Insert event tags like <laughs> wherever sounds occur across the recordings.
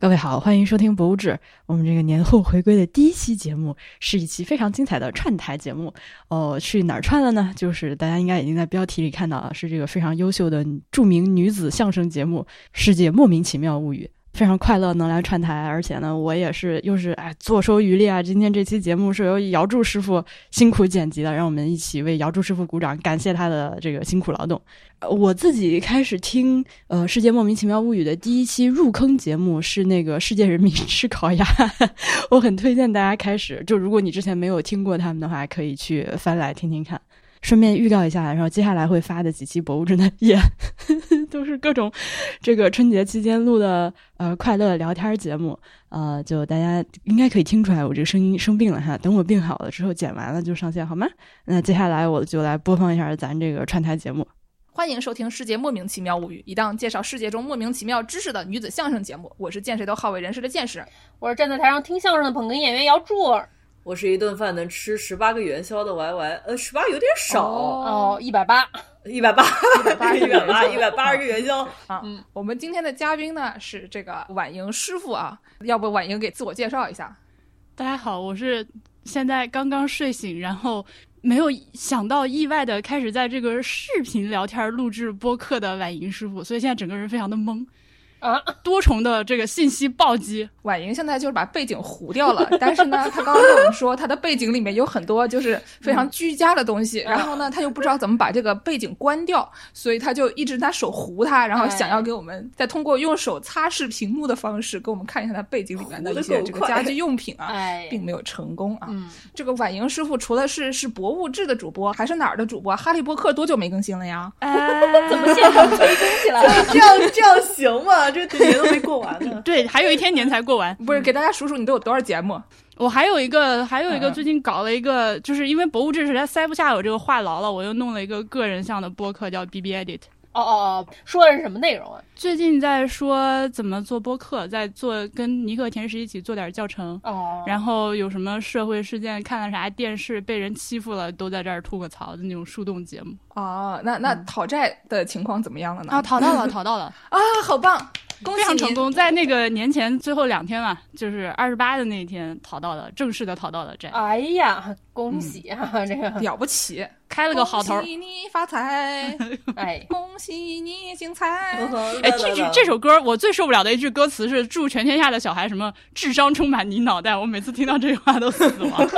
各位好，欢迎收听《博物志》。我们这个年后回归的第一期节目是一期非常精彩的串台节目。哦，去哪儿串了呢？就是大家应该已经在标题里看到了，是这个非常优秀的著名女子相声节目《世界莫名其妙物语》。非常快乐能来串台，而且呢，我也是又是哎坐收渔利啊！今天这期节目是由姚柱师傅辛苦剪辑的，让我们一起为姚柱师傅鼓掌，感谢他的这个辛苦劳动。我自己开始听呃《世界莫名其妙物语》的第一期入坑节目是那个《世界人民吃烤鸭》，<laughs> 我很推荐大家开始，就如果你之前没有听过他们的话，可以去翻来听听看。顺便预告一下，然后接下来会发的几期博物志呢，也都 <laughs> 是各种这个春节期间录的呃快乐聊天节目，呃，就大家应该可以听出来我这个声音生病了哈，等我病好了之后剪完了就上线好吗？那接下来我就来播放一下咱这个串台节目。欢迎收听《世界莫名其妙物语》，一档介绍世界中莫名其妙知识的女子相声节目。我是见谁都好为人师的见识，我是站在台上听相声的捧哏演员姚柱。我是一顿饭能吃十八个元宵的 Y Y，呃，十八有点少哦，一百八，一百八，一百八，<laughs> 一百八，一百八十个元宵啊。嗯，我们今天的嘉宾呢是这个婉莹师傅啊，要不婉莹给自我介绍一下？大家好，我是现在刚刚睡醒，然后没有想到意外的开始在这个视频聊天录制播客的婉莹师傅，所以现在整个人非常的懵。啊，多重的这个信息暴击，婉莹现在就是把背景糊掉了，但是呢，他刚刚跟我们说，他的背景里面有很多就是非常居家的东西，然后呢，他又不知道怎么把这个背景关掉，所以他就一直拿手糊它，然后想要给我们再通过用手擦拭屏幕的方式给我们看一下他背景里面的一些这个家居用品啊，并没有成功啊。这个婉莹师傅除了是是博物志的主播，还是哪儿的主播？哈利波特多久没更新了呀？怎么现场催更起来了？这样这样行吗？这个年都没过完呢。<laughs> 对，还有一天年才过完。不是，给大家数数你都有多少节目？我还有一个，还有一个，最近搞了一个，就是因为博物志实在塞不下我这个话痨了，我又弄了一个个人向的播客，叫 B B Edit。哦哦哦，说的是什么内容啊？最近在说怎么做播客，在做跟尼克甜食一起做点教程。哦。然后有什么社会事件，看了啥电视，被人欺负了，都在这儿吐个槽的那种树洞节目。哦，那那讨债的情况怎么样了呢？啊，讨到了，讨到了。<laughs> 啊，好棒！非常成功，在那个年前最后两天嘛，就是二十八的那一天淘到的，正式的淘到了债。哎呀，恭喜啊，这个了不起，开了个好头。恭喜你发财，<laughs> 哎，<laughs> 恭喜你精彩。<laughs> 哎，这句这首歌我最受不了的一句歌词是“祝全天下的小孩什么智商充满你脑袋”，我每次听到这句话都死亡。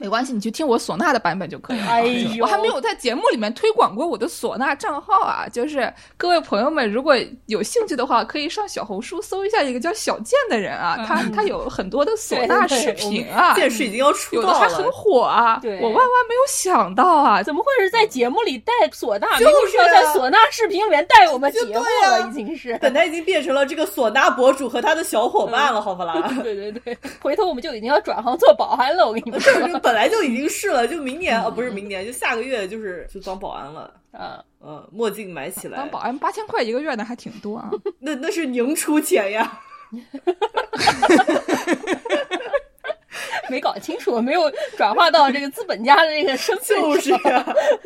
没关系，你去听我唢呐的版本就可以了。哎呦，我还没有在节目里面推广过我的唢呐账号啊！就是各位朋友们，如果有兴趣的话，可以上小红书搜一下一个叫小健的人啊，他他有很多的唢呐视频啊，见识已经要出道了，有的还很火啊。我万万没有想到啊，怎么会是在节目里带唢呐？就是要在唢呐视频里面带我们节目了，已经是。本来已经变成了这个唢呐博主和他的小伙伴了，好不啦？<laughs> 对对对，回头我们就已经要转行做保安了，我跟你们 <laughs> 说。本来就已经是了，就明年啊，不是明年，就下个月就是就当保安了。嗯嗯，墨镜买起来。当保安八千块一个月呢，还挺多啊。<laughs> 那那是您出钱呀。<laughs> 没搞清楚，没有转化到这个资本家的这个身份上。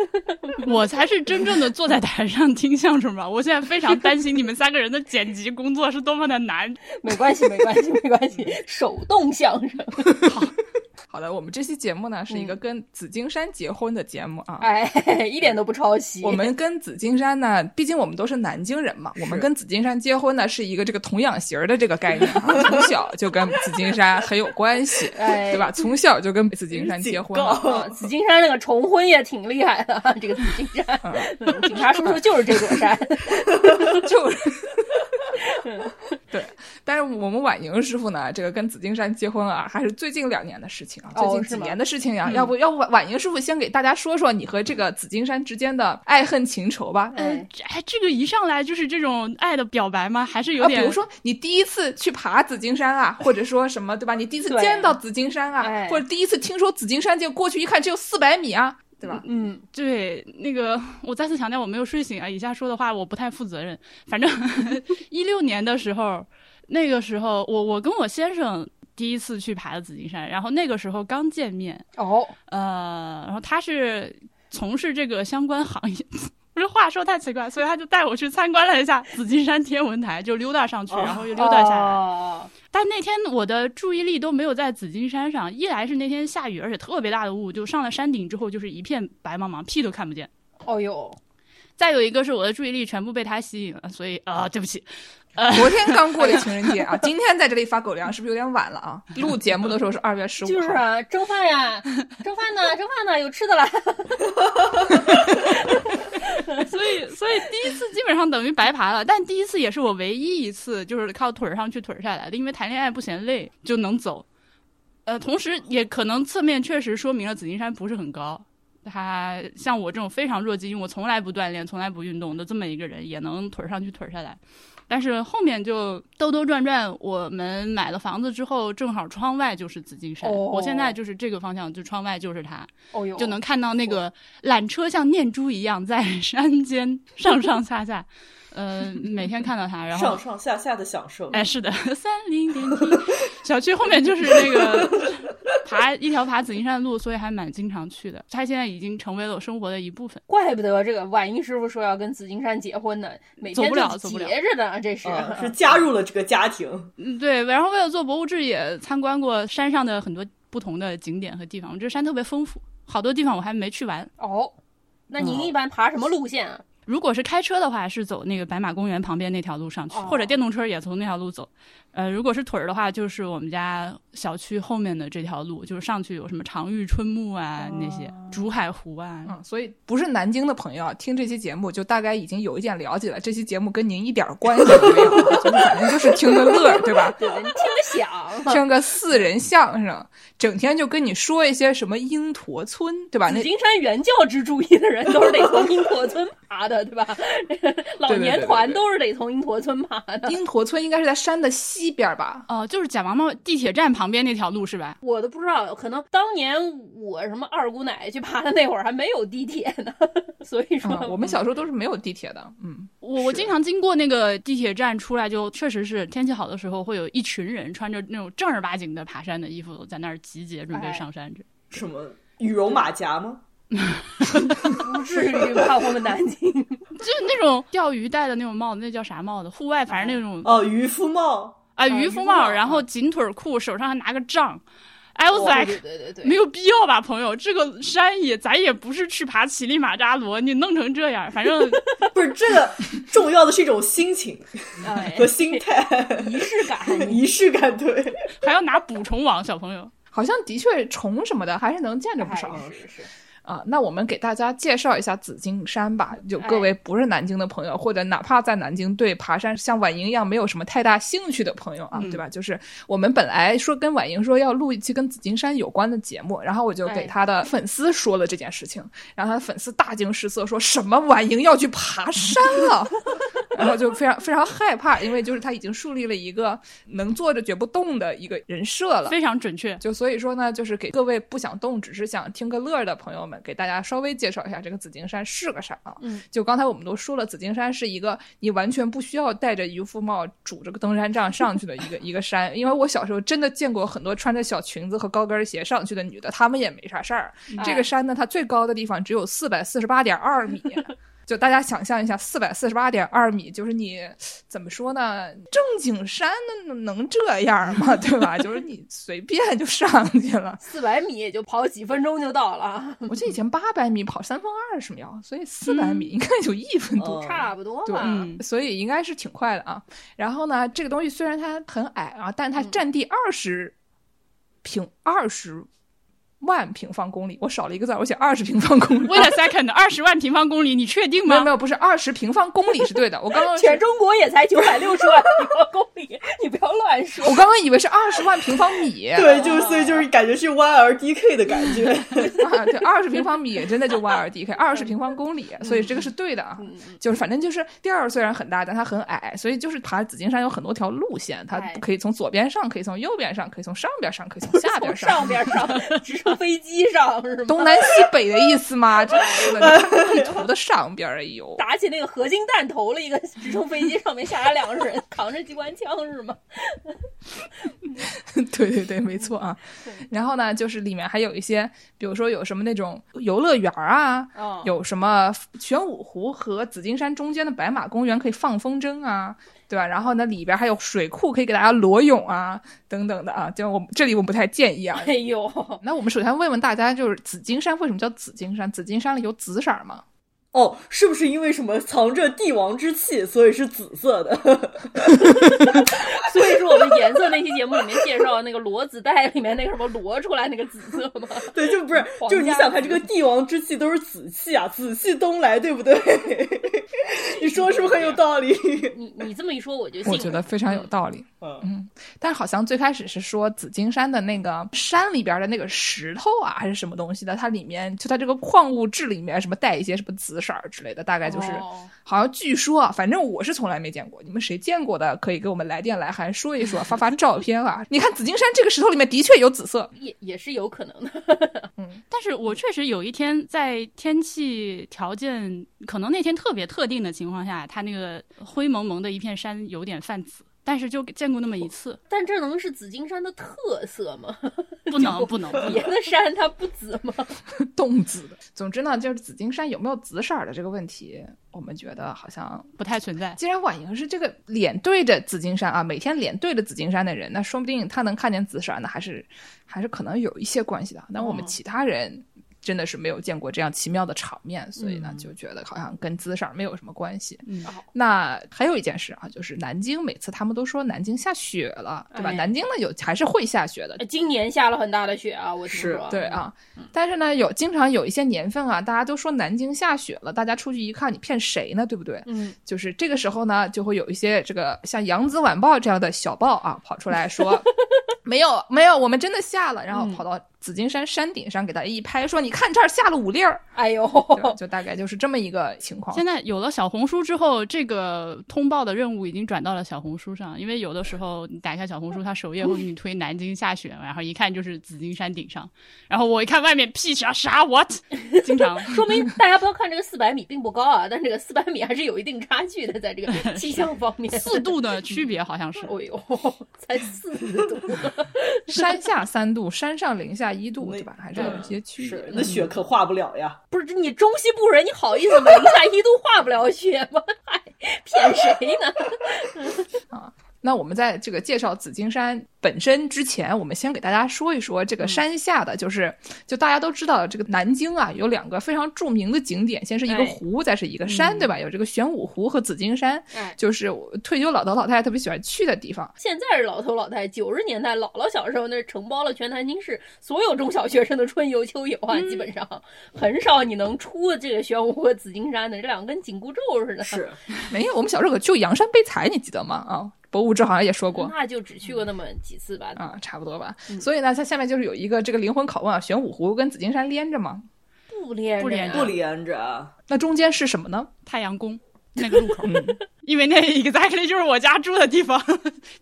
<laughs> 我才是真正的坐在台上听相声吧。我现在非常担心你们三个人的剪辑工作是多么的难。没关系，没关系，没关系，手动相声。好。好的，我们这期节目呢是一个跟紫金山结婚的节目啊，哎，一点都不抄袭。我们跟紫金山呢，毕竟我们都是南京人嘛，我们跟紫金山结婚呢是一个这个童养媳儿的这个概念啊，<laughs> 从小就跟紫金山很有关系，对吧？从小就跟紫金山结婚了。紫金山那个重婚也挺厉害的，这个紫金山，警察叔叔就是这座山，<laughs> 就是。<laughs> 对，但是我们婉莹师傅呢，这个跟紫金山结婚啊，还是最近两年的事情啊，最近几年的事情呀。要不要婉婉莹师傅先给大家说说你和这个紫金山之间的爱恨情仇吧？嗯，哎，这个一上来就是这种爱的表白吗？还是有点？比如说你第一次去爬紫金山啊，或者说什么对吧？你第一次见到紫金山啊，或者第一次听说紫金山就过去一看只有四百米啊。对吧？嗯，对，那个 <laughs> 我再次强调，我没有睡醒啊。以下说的话我不太负责任。反正 <laughs> 一六年的时候，那个时候我我跟我先生第一次去爬了紫金山，然后那个时候刚见面哦，呃，然后他是从事这个相关行业，不这话说太奇怪，所以他就带我去参观了一下紫金山天文台，就溜达上去，然后又溜达下来。哦但那天我的注意力都没有在紫金山上，一来是那天下雨，而且特别大的雾，就上了山顶之后就是一片白茫茫，屁都看不见。哦哟，再有一个是我的注意力全部被他吸引了，所以啊、对不起，呃，<laughs> 昨天刚过的情人节啊，<laughs> 今天在这里发狗粮是不是有点晚了啊？录节目的时候是二月十五号，就是啊，蒸饭呀，<laughs> 蒸饭呢，蒸饭呢，有吃的了。所以所以第一次基本上等于白爬了，但第一次也是我唯一一次就是靠腿儿上去腿儿下来的，因为谈恋爱不嫌累就能走。呃，同时也可能侧面确实说明了紫金山不是很高。他像我这种非常弱鸡，因为我从来不锻炼、从来不运动的这么一个人，也能腿儿上去腿儿下来。但是后面就兜兜转转，我们买了房子之后，正好窗外就是紫金山。哦我现在就是这个方向，就窗外就是它。哦哟，就能看到那个缆车像念珠一样在山间上上下下，呃，每天看到它，然后上上下下的享受。哎，是的，<laughs> 三菱电梯，小区后面就是那个 <laughs> 爬一条爬紫金山的路，所以还蛮经常去的。它现在已经成为了我生活的一部分。怪不得这个婉英师傅说要跟紫金山结婚呢，每天走不了就走不了结着呢，这是。啊，<laughs> 是加入了这个家庭。嗯，对。然后为了做博物志，也参观过山上的很多不同的景点和地方。这山特别丰富，好多地方我还没去完。哦，那您一般爬什么路线啊？如果是开车的话，是走那个白马公园旁边那条路上去，哦或者电动车也从那条路走。呃，如果是腿儿的话，就是我们家小区后面的这条路，就是上去有什么长峪春木啊，那些竹海湖啊。嗯，所以不是南京的朋友啊，听这期节目就大概已经有一点了解了。这期节目跟您一点关系都没有，就是反正就是听个乐，对吧？对对，你听个响。听个四人相声，整天就跟你说一些什么鹰驼村，对吧？那金山原教旨主义的人都是得从鹰驼村爬的，对吧？<laughs> 老年团都是得从鹰驼村爬的。鹰驼村应该是在山的西边吧？哦、就是贾王庙地铁站旁边那条路是吧？我都不知道，可能当年我什么二姑奶奶去爬的那会儿还没有地铁呢，<laughs> 所以说、嗯，我们小时候都是没有地铁的。嗯，我我经常经过那个地铁站出来，就确实是天气好的时候，会有一群人穿着那种正儿八经的爬山的衣服，在那儿集结准备上山去。什么羽绒马甲吗？<laughs> 不至于吧？我们南京 <laughs> 就是那种钓鱼戴的那种帽子，那叫啥帽子？户外反正那种哦，渔夫帽。啊，渔夫帽，然后紧腿裤，手上还拿个杖。I was like，对对对没有必要吧，朋友，这个山也咱也不是去爬乞力马扎罗，你弄成这样，反正 <laughs> 不是这个重要的是一种心情 <laughs> 哎和心态，仪式感，<laughs> 仪式感。对，还要拿捕虫网，小朋友。好像的确虫什么的还是能见着不少。哎是是是，啊，那我们给大家介绍一下紫金山吧。就各位不是南京的朋友，或者哪怕在南京对爬山像婉莹一样没有什么太大兴趣的朋友啊，对吧？就是我们本来说跟婉莹说要录一期跟紫金山有关的节目，然后我就给哎他的粉丝说了这件事情，然后他的粉丝大惊失色，说什么婉莹要去爬山了，<laughs> 然后就非常非常害怕，因为就是他已经树立了一个能坐着绝不动的一个人设了。非常准确。就所以说呢，就是给各位不想动，只是想听个乐儿的朋友们，给大家稍微介绍一下这个紫金山是个啥啊？嗯，就刚才我们都说了，紫金山是一个你完全不需要戴着渔夫帽、拄着个登山杖上去的一个 <laughs> 一个山。因为我小时候真的见过很多穿着小裙子和高跟鞋上去的女的，她们也没啥事儿。这个山呢，它最高的地方只有四百四十八点二米。<laughs> 就大家想象一下，四百四十八点二米，就是你怎么说呢？正经山能能这样吗？<laughs> 对吧？就是你随便就上去了。四百米也就跑几分钟就到了，<laughs> 我记得以前八百米跑三分二十秒，所以四百米应该有一分多。嗯差不多对吧。嗯所以应该是挺快的啊。然后呢，这个东西虽然它很矮啊，但它占地二十平二十万平方公里，我少了一个字，我写二十平方公里。Wait a second，二十万平方公里，你确定吗？没有没有，不是二十平方公里是对的。我刚刚全中国也才九百六十万平方公里，你不要乱说。我刚刚以为是二十万平方米。对，就是所以就是感觉是 Y R D K 的感觉。<laughs> 啊，对，二十平方米真的就 Y R D K，二十平方公里，所以这个是对的啊。嗯就是反正就是第二虽然很大，但它很矮，所以就是爬紫金山有很多条路线，它哎可以从左边上，可以从右边上，可以从上边上，可以从下边上上边上，<laughs> 飞机上是吗？东南西北的意思吗？<laughs> 这地图的上边儿，哎呦，打起那个合金弹头了，一个直升飞机上面下来两个人扛着机关枪是吗？<laughs> 对对对，没错啊。然后呢，就是里面还有一些，比如说有什么那种游乐园啊，哦有什么玄武湖和紫金山中间的白马公园可以放风筝啊，对吧？然后呢，里边还有水库可以给大家裸泳啊，等等的啊。就我这里我们不太建议啊。哎呦，那我们首先问问大家，就是紫金山为什么叫紫金山？紫金山里有紫色吗？哦，是不是因为什么藏着帝王之气，所以是紫色的？<laughs> 所以说我们颜色那期节目里面介绍那个罗子带里面那个什么罗出来那个紫色吗，对，就不是，就是你想看这个帝王之气都是紫气啊，紫气东来，对不对？<laughs> 你说是不是很有道理？<laughs> 你你这么一说我就信。我觉得非常有道理。嗯，但是好像最开始是说紫金山的那个山里边的那个石头啊，还是什么东西的，它里面就它这个矿物质里面什么带一些什么紫色儿之类的，大概就是、哦好像据说啊，反正我是从来没见过，你们谁见过的可以给我们来电来函说一说，发发照片啊。你看紫金山这个石头里面的确有紫色，也也是有可能的。嗯但是我确实有一天在天气条件可能那天特别特定的情况下，它那个灰蒙蒙的一片山有点泛紫，但是就见过那么一次，但这能是紫金山的特色吗？<laughs> 不能不能不别。的山它不紫吗？<laughs> 冻紫的。总之呢，就是紫金山有没有紫色儿的这个问题，我们觉得好像不太存在。既然婉莹是这个脸对着紫金山啊，每天脸对着紫金山的人，那说不定他能看见紫色儿，那还是还是可能有一些关系的。那我们哦其他人真的是没有见过这样奇妙的场面，所以呢，嗯就觉得好像跟姿势没有什么关系。嗯，那还有一件事啊，就是南京每次他们都说南京下雪了，对吧？哎南京呢有还是会下雪的，今年下了很大的雪啊，我听说。对啊，但是呢，有经常有一些年份啊，大家都说南京下雪了，大家出去一看，你骗谁呢？对不对？嗯，就是这个时候呢，就会有一些这个像《扬子晚报》这样的小报啊，跑出来说，没有没有，我们真的下了，然后跑到紫金山山顶上给大家一拍，说你看这儿下了五粒儿，哎呦，就大概就是这么一个情况。现在有了小红书之后，这个通报的任务已经转到了小红书上，因为有的时候你打开小红书，它首页会给你推南京下雪，然后一看就是紫金山顶上，然后我一看外面屁啥啥 what，<laughs> 经常说明大家不要看这个四百米并不高啊，但这个四百米还是有一定差距的，在这个气象方面。<laughs> 四度的区别好像是。哦 <laughs> 呦，才四度，<laughs> 山下三度，山上零下一度，对吧？还是有一些区别。那雪可化不了呀。不是你中西部人，你好意思吗？零下一度化不了雪吗？还，骗谁呢？<laughs> 那我们在这个介绍紫金山本身之前，我们先给大家说一说这个山下的，就是就大家都知道，这个南京啊有两个非常著名的景点，先是一个哎湖，再是一个山，对吧？有这个玄武湖和紫金山，哎，就是我退休老头老太太特别喜欢去的地方。现在是老头老太，九十年代姥姥小时候那是承包了全南京市所有中小学生的春游秋游啊，基本上很少你能出这个玄武湖和紫金山的，这两个跟紧箍咒似的。是，没有，我们小时候可就阳山被财，你记得吗？啊，博物志好像也说过。那就只去过那么几次吧。啊，差不多吧。所以呢，它下面就是有一个这个灵魂拷问啊，玄武湖跟紫金山连着吗？不连不连着不连着啊。那中间是什么呢？太阳宫那个路口，<laughs> 因为那 exactly 就是我家住的地方。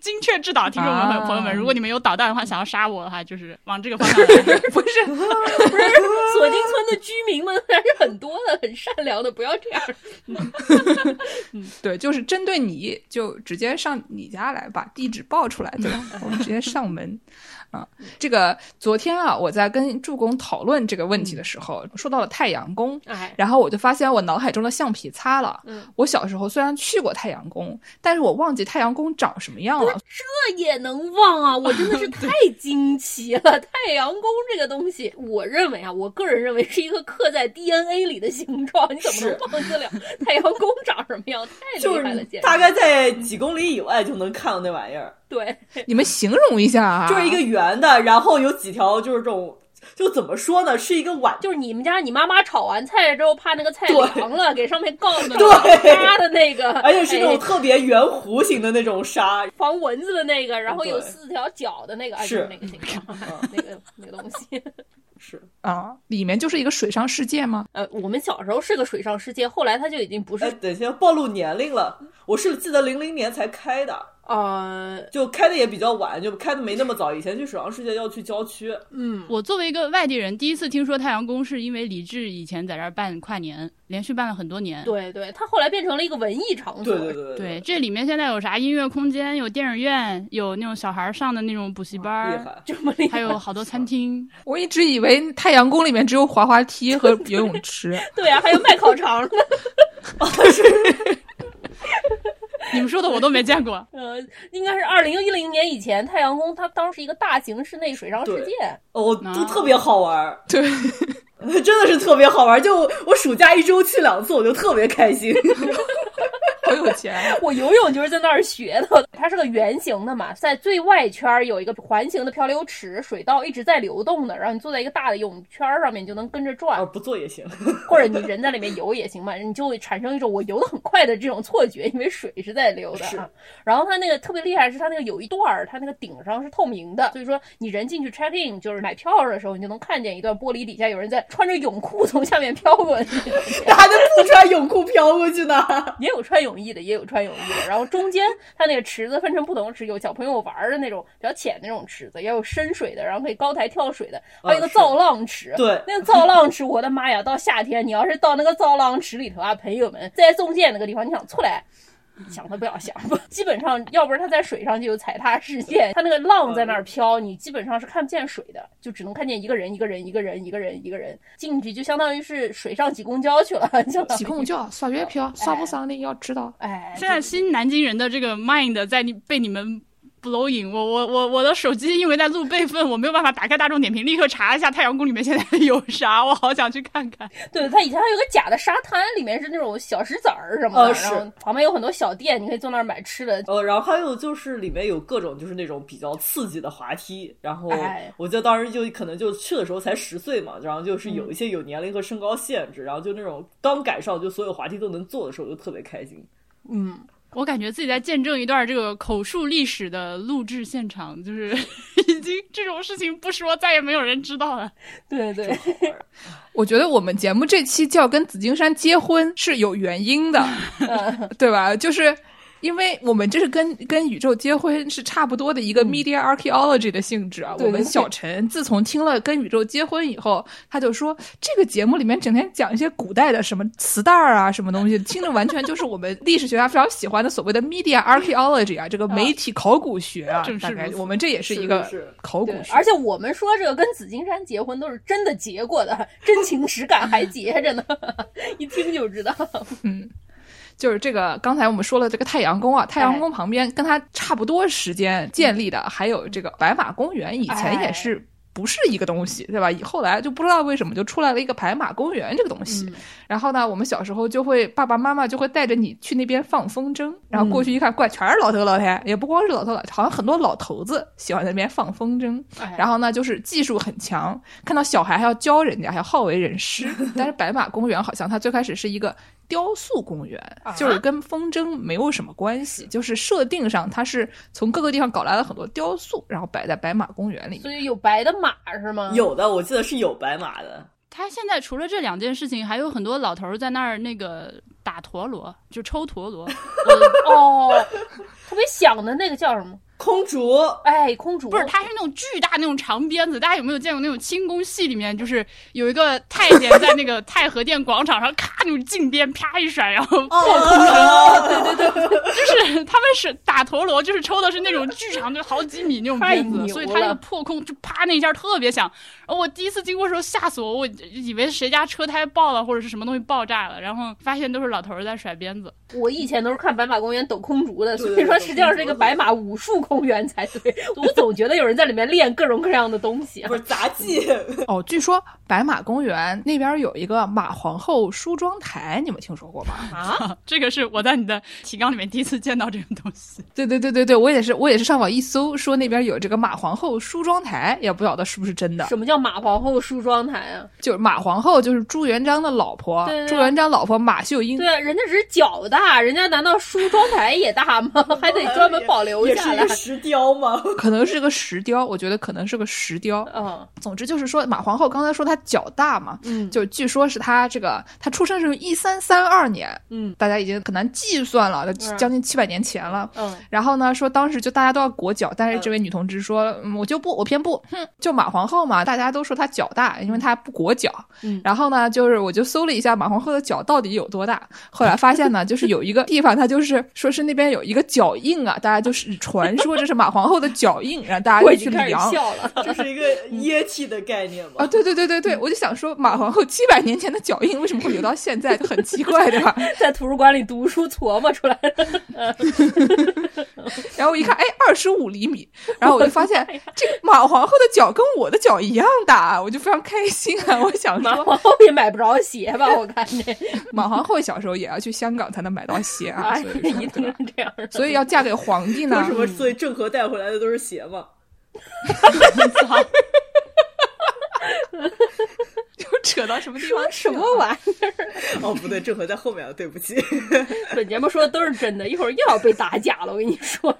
精确制导，听众们、啊朋友们，如果你们有导弹的话，想要杀我的话，就是往这个方向 <laughs> 来。不是，不是 <laughs> 锁定村的居民们还是很多的，很善良的，不要这样。对，就是针对你，就直接上你家来，把地址报出来，对吧？我们直接上门。啊，这个昨天啊，我在跟助攻讨论这个问题的时候，说到了太阳宫，哎，然后我就发现我脑海中的橡皮擦了。嗯，我小时候虽然去过太阳宫，但是我忘记太阳宫长什么样了。这也能忘啊！我真的是 <laughs> 太惊奇了。太阳宫这个东西，我认为啊，我个人认为是一个刻在 DNA 里的形状，你怎么能忘得了太阳宫长什么样？太就是厉害了，简直大概在几公里以外就能看到那玩意儿，对，你们形容一下啊，就是一个圆的，然后有几条就是这种，就怎么说呢，是一个碗，就是你们家你妈妈炒完菜之后，怕那个菜对凉了，给上面告的对。沙的那个，<laughs> 而且是那种哎。特别圆弧形的那种沙，防蚊子的那个，然后有四条脚的那个，哎，是。就是那个形状，那个那个东西。<laughs> 是。啊，里面就是一个水上世界吗？呃，我们小时候是个水上世界，后来它就已经不是哎，等一下暴露年龄了，我是记得零零年才开的，呃，就开的也比较晚，就开的没那么早。以前去水上世界要去郊区，嗯，我作为一个外地人，第一次听说太阳宫，是因为李志以前在这儿办跨年，连续办了很多年。对对，它后来变成了一个文艺场所。对对对对，这里面现在有啥音乐空间，有电影院，有那种小孩上的那种补习班儿，厉害。这么厉害，还有好多餐厅。<laughs> 我一直以为太阳宫里面只有滑滑梯和游泳池。<laughs> 对啊，还有卖烤肠的。<laughs> 你们说的我都没见过。<laughs> 呃，应该是二零一零年以前，太阳宫它当时一个大型室内水上世界。哦，都特别好玩儿，对，<laughs> 真的是特别好玩儿。就我暑假一周去两次，我就特别开心。<laughs> 好有钱。<laughs> 我游泳就是在那儿学的，它是个圆形的嘛，在最外圈儿有一个环形的漂流池，水道一直在流动的，然后你坐在一个大的泳圈儿上面，你就能跟着转啊，，不坐也行。或者你人在里面游也行嘛，你就会产生一种我游得很快的这种错觉，因为水是在流的是啊。然后它那个特别厉害是它那个有一段儿，它那个顶上是透明的，所以说你人进去 check in 就是买票的时候，你就能看见一段玻璃底下有人在穿着泳裤从下面飘过去。那还能不穿泳裤飘过去呢？<laughs> 也有穿泳衣的，也有穿泳衣的。然后中间 <laughs> 它那个池子分成不同的池，有小朋友玩的那种比较浅的那种池子，也有深水的，然后可以高台跳水的，还有一个造浪池。对那个造浪池，我的妈呀！到夏天，你要是到那个造浪池里头啊，朋友们，在中间那个地方，你想出来。想都不要想，<laughs> 基本上要不是他在水上就有踩踏事件，他那个浪在那儿飘，你基本上是看不见水的，就只能看见一个人一个人一个人一个人一个人。进去，就相当于是水上挤公交去了，挤公交、刷月票，刷不上的要知道。哎，现在新南京人的这个 mind 在你被你们 blowing，我我我我的手机因为在录备份，我没有办法打开大众点评，立刻查一下太阳宫里面现在 <laughs> 有啥，我好想去看看。对，它以前还有个假的沙滩，里面是那种小石子儿什么的，呃是然后旁边有很多小店，你可以坐那儿买吃的。呃，然后还有就是里面有各种就是那种比较刺激的滑梯，然后哎我记得当时就可能就去的时候才十岁嘛，然后就是有一些有年龄和身高限制，然后就那种刚赶上就所有滑梯都能坐的时候，就特别开心。嗯，我感觉自己在见证一段这个口述历史的录制现场，就是 <laughs> 已经这种事情不说，再也没有人知道了。对 <laughs> 对，<laughs> 我觉得我们节目这期叫跟紫金山结婚是有原因的，对吧？就是因为我们这是跟跟宇宙结婚是差不多的一个 media archaeology 的性质啊。我们小陈自从听了跟宇宙结婚以后，他就说这个节目里面整天讲一些古代的什么磁带儿啊，什么东西，听着完全就是我们历史学家非常喜欢的所谓的 media archaeology 啊，这个媒体考古学啊正，是我们这也是一个考古学。而且我们说这个跟紫金山结婚都是真的结过的，真情实感还结着呢，<laughs> 一听就知道。就是这个，刚才我们说了这个太阳宫啊，太阳宫旁边跟它差不多时间建立的，还有这个白马公园，以前也是不是一个东西，对吧？以后来就不知道为什么就出来了一个白马公园这个东西。然后呢，我们小时候就会爸爸妈妈就会带着你去那边放风筝，然后过去一看，怪全是老头老太太，也不光是老头老，好像很多老头子喜欢在那边放风筝。然后呢，就是技术很强，看到小孩还要教人家，还要好为人师。<laughs> 但是白马公园好像它最开始是一个雕塑公园，就是跟风筝没有什么关系，就是设定上它是从各个地方搞来了很多雕塑，然后摆在白马公园里面。所以有白的马是吗？有的我记得是有白马的，他现在除了这两件事情，还有很多老头儿在那儿那个打陀螺，就抽陀螺。<laughs> 哦，特别响的那个叫什么？空竹哎，空竹不是，它是那种巨大那种长鞭子。大家有没有见过那种清宫戏里面，就是有一个太监在那个太和殿广场上，咔那种劲鞭啪一甩，然后破空声。对对对，就是他们是打陀螺，就是抽的是那种巨长，就好几米那种鞭子，所以它那个破空就啪那一下特别响。然后我第一次经过的时候吓死我，我以为谁家车胎爆了或者是什么东西爆炸了，然后发现都是老头儿在甩鞭子。我以前都是看白马公园抖空竹的，所以说实际上是一个白马武术公园才对。<laughs> 我总觉得有人在里面练各种各样的东西啊不。是杂技，<laughs> 哦，据说白马公园那边有一个马皇后梳妆台，你们听说过吗？啊，<laughs> 这个是我在你的提纲里面第一次见到这个东西。对对对对对，我也是，我也是上网一搜，说那边有这个马皇后梳妆台，也不晓得是不是真的。什么叫马皇后梳妆台啊？就是马皇后，就是朱元璋的老婆，对对对朱元璋老婆马秀英。对啊，人家只是脚大，人家难道梳妆台也大吗？还得专门保留下来。石雕吗？<laughs> 可能是个石雕，我觉得可能是个石雕。嗯总之就是说，马皇后刚才说她脚大嘛，嗯，就据说是她这个她出生是一三三二年，嗯大家已经很难计算了，嗯将近七百年前了。嗯然后呢，说当时就大家都要裹脚，但是这位女同志说，嗯，我就不，我偏不，哼，就马皇后嘛，大家都说她脚大，因为她不裹脚。嗯然后呢，就是我就搜了一下马皇后的脚到底有多大，后来发现呢，就是有一个地方，她就是说是那边有一个脚印啊，大家就是传说这是马皇后的脚印，然后大家就去量。笑了。这是一个 <laughs> 液体的概念嘛？啊，对对对对对，我就想说，马皇后七百年前的脚印为什么会留到现在，就很奇怪，对吧？<laughs> 在图书馆里读书琢磨出来的。然后我一看，哎，二十五厘米，然后我就发现 <laughs> 这个马皇后的脚跟我的脚一样大，我就非常开心啊！我想说，马皇后也买不着鞋吧？我看这，马皇后小时候也要去香港才能买到鞋啊，哎所以，这样的。所以要嫁给皇帝呢为什，么？所以郑和带回来的都是鞋嘛？<laughs> <laughs> <laughs> 就扯到什么地方什么玩意儿？哦，不对，郑和在后面了，对不起。<laughs> 本节目说的都是真的，一会儿又要被打假了。我跟你说，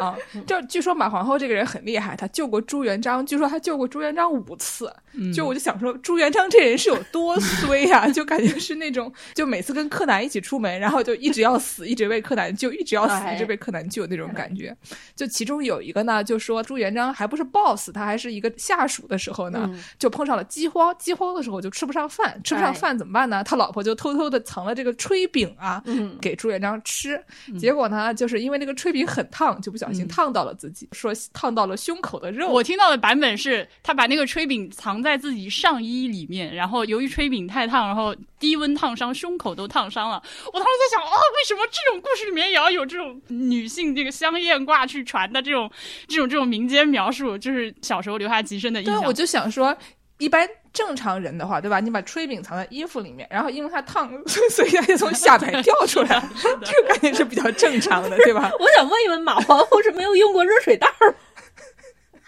啊？就据说马皇后这个人很厉害，她救过朱元璋，据说她救过朱元璋五次。就我就想说，朱元璋这人是有多衰呀、<laughs> 就感觉是那种，就每次跟柯南一起出门，然后就一直要死，一直被柯南救，一直要死，哎一直被柯南救那种感觉。就其中有一个呢，就说朱元璋还不是 boss，他还是一个下属的时候呢，嗯就碰上了饥荒，饥荒的时候就吃不上饭，吃不上哎饭怎么办呢？他老婆就偷偷的藏了这个炊饼啊，嗯给朱元璋吃。结果呢，就是因为那个炊饼很烫，就不小心烫到了自己，说烫到了胸口的肉。我听到的版本是他把那个炊饼藏在自己上衣里面，然后由于炊饼太烫，然后低温烫伤，胸口都烫伤了。我当时在想，哦，为什么这种故事里面也要有这种女性这个香艳挂去传的这种这种这种民间描述？就是小时候留下极深的印对，象。我就想说，一般正常人的话，对吧？你把炊饼藏在衣服里面，然后因为它烫，所以它就从下摆掉出来，<laughs> 这个感觉是比较正常的，对吧？<laughs> 我想问一问，马皇后是没有用过热水袋儿吗？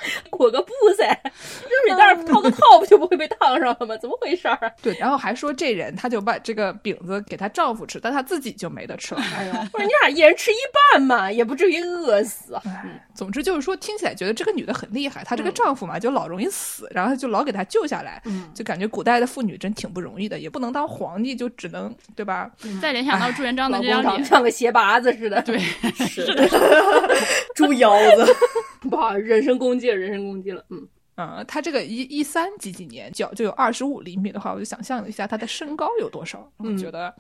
<laughs> 裹个布噻，热水袋儿套个套不就不会被烫上了吗？怎么回事儿啊？<laughs> 对，然后还说这人他就把这个饼子给她丈夫吃，但她自己就没得吃了。哎呀，不是你俩一人吃一半嘛，也不至于饿死啊。总之就是说，听起来觉得这个女的很厉害，她这个丈夫嘛就老容易死，然后就老给她救下来，嗯就感觉古代的妇女真挺不容易的，也不能当皇帝，就只能对吧？再联想到朱元璋的这张脸，像个鞋拔子似的，对，<laughs> 是的猪腰子，不好，人身攻击了，人身攻击了。嗯，嗯，他这个一一三几几年脚就有二十五厘米的话，我就想象了一下他的身高有多少，我觉得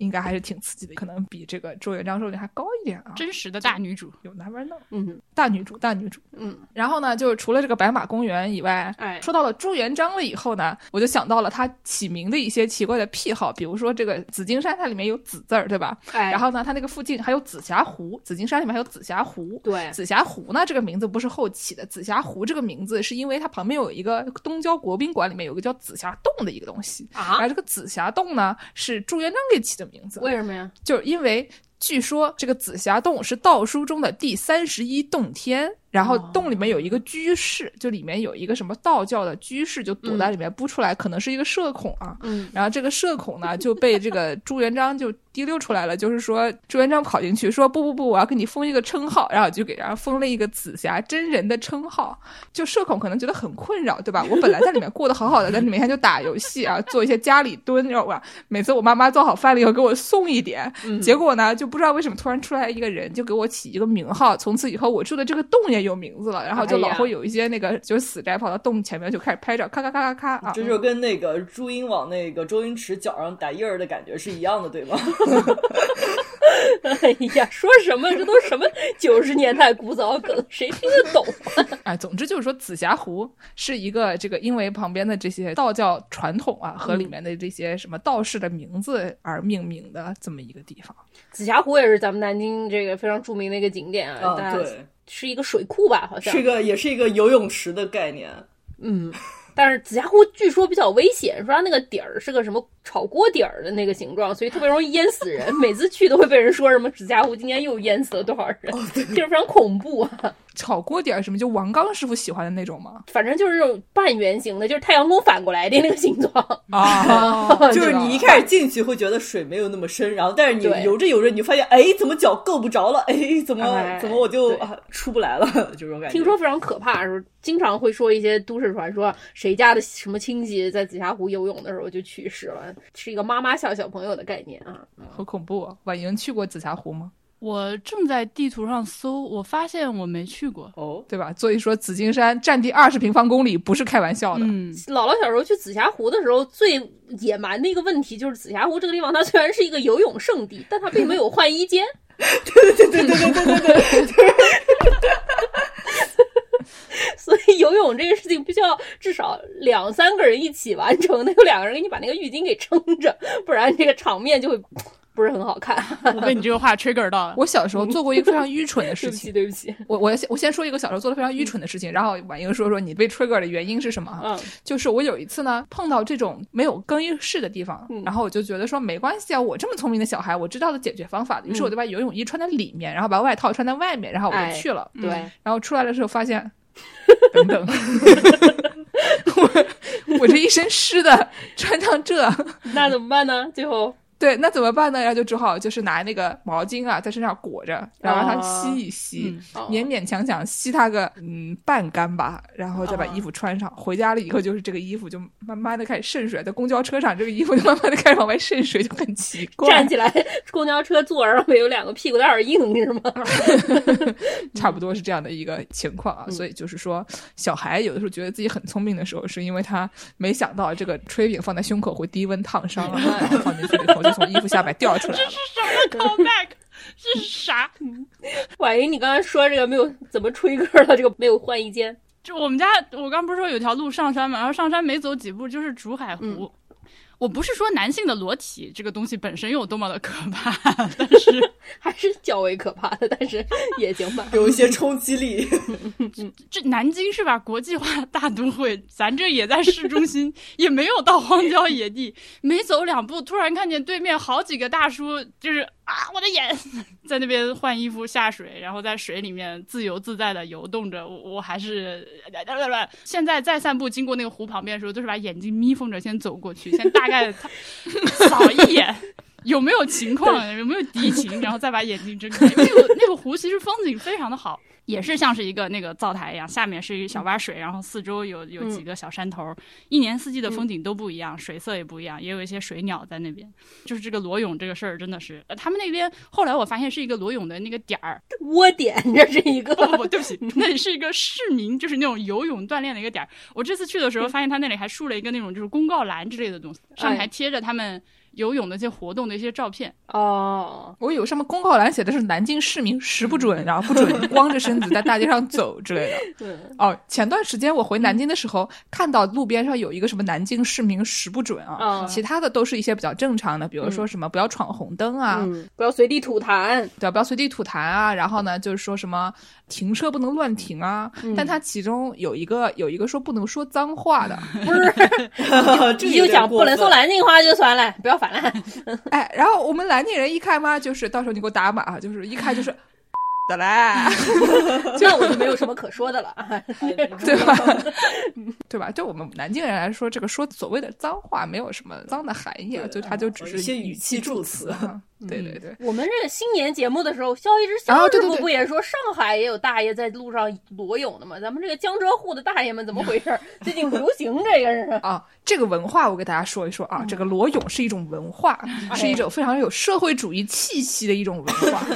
应该还是挺刺激的，可能比这个朱元璋寿龄还高一点啊。真实的大女主。有 never know，嗯大女主，大女主。嗯，然后呢，就是除了这个白马公园以外，哎说到了朱元璋了以后呢，我就想到了他起名的一些奇怪的癖好，比如说这个紫金山，它里面有紫字儿，对吧？哎，然后呢，它那个附近还有紫霞湖，紫金山里面还有紫霞湖。对，紫霞湖呢，这个名字不是后起的，紫霞湖这个名字是因为它旁边有一个东郊国宾馆，里面有个叫紫霞洞的一个东西。啊而这个紫霞洞呢，是朱元璋给起的名字。为什么呀？就是因为据说这个紫霞洞是道书中的第三十一洞天，然后洞里面有一个居士，就里面有一个什么道教的居士就躲在里面不出来，可能是一个社恐啊。嗯，然后这个社恐呢就被这个朱元璋就提溜出来了，就是说朱元璋跑进去说不不不，我要给你封一个称号，然后就给人家封了一个紫霞真人的称号。就社恐可能觉得很困扰，对吧？我本来在里面过得好好的，<laughs> 在里面就打游戏啊，做一些家里蹲，知道吧？每次我妈妈做好饭了以后给我送一点，结果呢就不知道为什么突然出来一个人，就给我起一个名号，从此以后我住的这个洞也有名字了，然后就老会有一些那个就是死宅跑到洞前面就开始拍照，咔咔咔咔咔啊，这就跟那个朱茵往那个周星驰脚上打印儿的感觉是一样的，对吗？<laughs> 哎呀，说什么这都什么九十年代古早梗，谁听得懂？<laughs> 哎，总之就是说，紫霞湖是一个这个因为旁边的这些道教传统啊和里面的这些什么道士的名字而命名的这么一个地方。紫霞湖也是咱们南京这个非常著名的一个景点啊，啊，对，是一个水库吧，好像是一个也是一个游泳池的概念。嗯。但是紫霞湖据说比较危险，说它那个底儿是个什么炒锅底儿的那个形状，所以特别容易淹死人。<laughs> 每次去都会被人说什么紫霞湖今天又淹死了多少人，就是非常恐怖啊。<laughs> 炒锅底儿什么，就王刚师傅喜欢的那种吗？反正就是这种半圆形的，就是太阳宫反过来的那个形状。啊，<laughs> 就是你一开始进去会觉得水没有那么深，然后但是你游着游着，你就发现，哎，怎么脚够不着了？哎，怎么、哎怎么我就、啊、出不来了？就这种感觉。听说非常可怕，是经常会说一些都市传说，谁家的什么亲戚在紫霞湖游泳的时候就去世了，是一个妈妈像小朋友的概念啊。好恐怖、啊！婉莹去过紫霞湖吗？我正在地图上搜，我发现我没去过。哦，对吧？所以说紫金山占地二十平方公里不是开玩笑的。嗯，姥姥小时候去紫霞湖的时候，最野蛮的一个问题就是紫霞湖这个地方，它虽然是一个游泳圣地，但它并没有换衣间。对对对对对对对对，所以 <laughs> 游泳这个事情必须要至少两三个人一起完成，得有两个人给你把那个浴巾给撑着，不然这个场面就会不是很好看。我被你这个话 trigger 到了。我小时候做过一个非常愚蠢的 <laughs> 对不起，事情。对不起。我我先我先说一个小时候做的非常愚蠢的事情，然后婉莹说说你被 trigger 的原因是什么啊？嗯就是我有一次呢碰到这种没有更衣室的地方，嗯然后我就觉得说没关系啊，我这么聪明的小孩，我知道的解决方法。于是我就把游泳衣穿在里面，然后把外套穿在外面，然后我哎就去了。对，然后出来的时候发现，<laughs> 等等，<laughs> 我我这一身湿的穿上这，那怎么办呢？最后对，那怎么办呢？然后就只好就是拿那个毛巾啊在身上裹着，然后让它吸一吸，哦勉勉强强吸它个嗯半干吧，然后再把哦衣服穿上。回家了以后，就是这个衣服就慢慢的开始渗水，在公交车上这个衣服就慢慢的开始往外渗水，就很奇怪站。起来，公交车座上面有两个屁股蛋儿硬是吗？<laughs> 差不多是这样的一个情况啊。所以就是说，小孩有的时候觉得自己很聪明的时候，是因为他没想到这个炊饼放在胸口会低温烫伤啊，然后放进去以后就从衣服下摆掉出来了。什么 callback？<laughs> 这是啥？婉莹，你刚才说这个没有怎么吹歌了，这个没有换衣间。就我们家，我刚不是说有条路上山嘛，然后上山没走几步就是竹海湖。嗯我不是说男性的裸体这个东西本身有多么的可怕，但是 <laughs> 还是较为可怕的，但是也行吧。有一些冲击力。<laughs> 这南京是吧？国际化大都会，咱这也在市中心，也没有到荒郊野地。没走两步，突然看见对面好几个大叔，就是啊，我的眼，在那边换衣服下水，然后在水里面自由自在的游动着。我我还是现在再散步经过那个湖旁边的时候，都是把眼睛眯缝着先走过去，先大概 <laughs> 扫一眼。有没有情况？有没有敌情？然后再把眼睛睁开。那个那个湖其实风景非常的好，也是像是一个那个灶台一样，下面是一小洼水，然后四周有有几个小山头，一年四季的风景都不一样，水色也不一样，也有一些水鸟在那边。就是这个裸泳这个事儿，真的是，呃他们那边后来我发现是一个裸泳的那个点儿，窝点，这是一个。不不不，对不起，那里是一个市民，就是那种游泳锻炼的一个点儿。我这次去的时候，发现他那里还竖了一个那种就是公告栏之类的东西，上面还贴着他们游泳的一些活动的一些照片。哦，我有上面公告栏写的是南京市民十不准，然后不准 <laughs> 光着身子在大街上走之类的。<laughs> 对，哦，前段时间我回南京的时候，看到路边上有一个什么南京市民十不准啊，嗯其他的都是一些比较正常的，比如说什么不要闯红灯啊，嗯，不要随地吐痰。对？不要随地吐痰啊，然后呢，就是说什么停车不能乱停啊。但他其中有一个有一个说不能说脏话的，<laughs> 不是，<laughs> 你就讲不能说南京话就算了，不要反了。哎，然后我们南京人一看嘛，就是到时候你给我打码啊，就是一看就是的嘞，<laughs> 那我就没有什么可说的了。<laughs> <laughs> 对吧？对吧？对我们南京人来说，这个说所谓的脏话没有什么脏的含义啊，就它就只是一些语语气助词啊。对对对。我们这个新年节目的时候，肖一之啊肖师傅不也说上海也有大爷在路上裸泳的吗？咱们这个江浙沪的大爷们怎么回事？最近流行这个是？啊，这个文化我给大家说一说啊，这个裸泳是一种文化，是一种非常有社会主义气息的一种文化。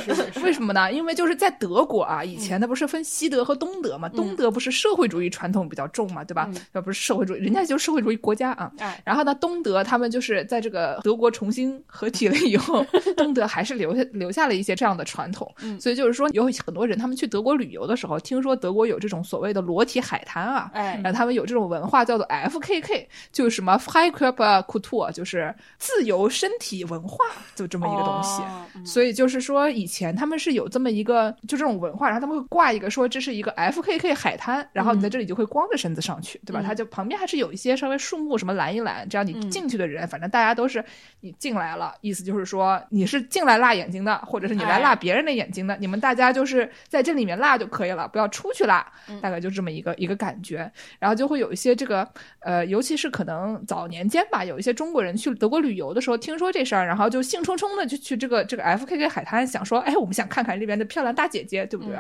为什么呢？因为就是在德国啊，以前它不是分西德和东德嘛，东德不是社会主义传统比较重嘛，对吧？要不是社会主义，人家就是社会主义国家啊。哎，然后呢，东德他们就是在这个德国重新合体了以后，东德还是留下留下了一些这样的传统。所以就是说，有很多人他们去德国旅游的时候，听说德国有这种所谓的裸体海滩啊，哎然后他们有这种文化叫做 FKK，就是什么 Freikörperkultur，就是自由身体文化，就这么一个东西。哦所以就是说，以前他们是有这么一个就这种文化，然后他们会挂一个说这是一个 FKK 海滩，然后你在这里就会光着身子上去，对吧？它就旁边还是有一些稍微树木什么拦一拦，这样你进去的人，反正大家都是你进来了，意思就是说你是进来辣眼睛的，或者是你来辣别人的眼睛的，你们大家就是在这里面辣就可以了，不要出去辣，大概就这么一个一个感觉。然后就会有一些这个呃，尤其是可能早年间吧，有一些中国人去德国旅游的时候，听说这事儿，然后就兴冲冲的就去这个这个 FKK 海滩，想说，哎，我们想看看这边的漂亮大姐姐，对不对？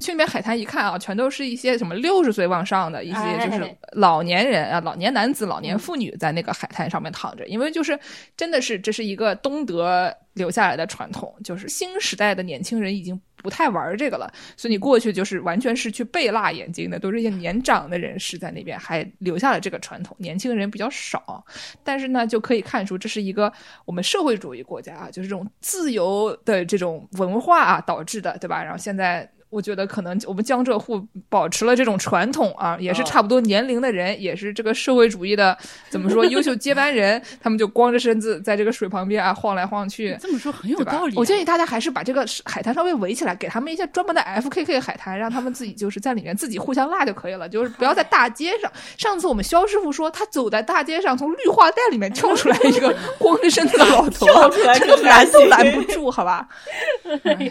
去那边海滩一看啊，全都是一些什么六十岁往上的一些就是哎老年人啊、老年男子、老年妇女在那个海滩上面躺着，因为就是真的是这是一个东德留下来的传统，就是新时代的年轻人已经不太玩这个了，所以你过去就是完全是去被辣眼睛的，都是一些年长的人士在那边还留下了这个传统，年轻人比较少，但是呢就可以看出这是一个我们社会主义国家啊，就是这种自由的这种文化啊导致的，对吧？然后现在。我觉得可能我们江浙沪保持了这种传统啊，也是哦差不多年龄的人，也是这个社会主义的怎么说优秀接班人，<laughs> 他们就光着身子在这个水旁边啊晃来晃去，这么说很有道理啊。我建议大家还是把这个海滩稍微围起来，给他们一些专门的 FKK 海滩，让他们自己就是在里面自己互相辣就可以了，就是不要在大街上。上次我们肖师傅说，他走在大街上，从绿化带里面跳出来一个 <laughs> 光着身子的老头啊，跳出来这个拦都 <laughs> 拦不住，好吧？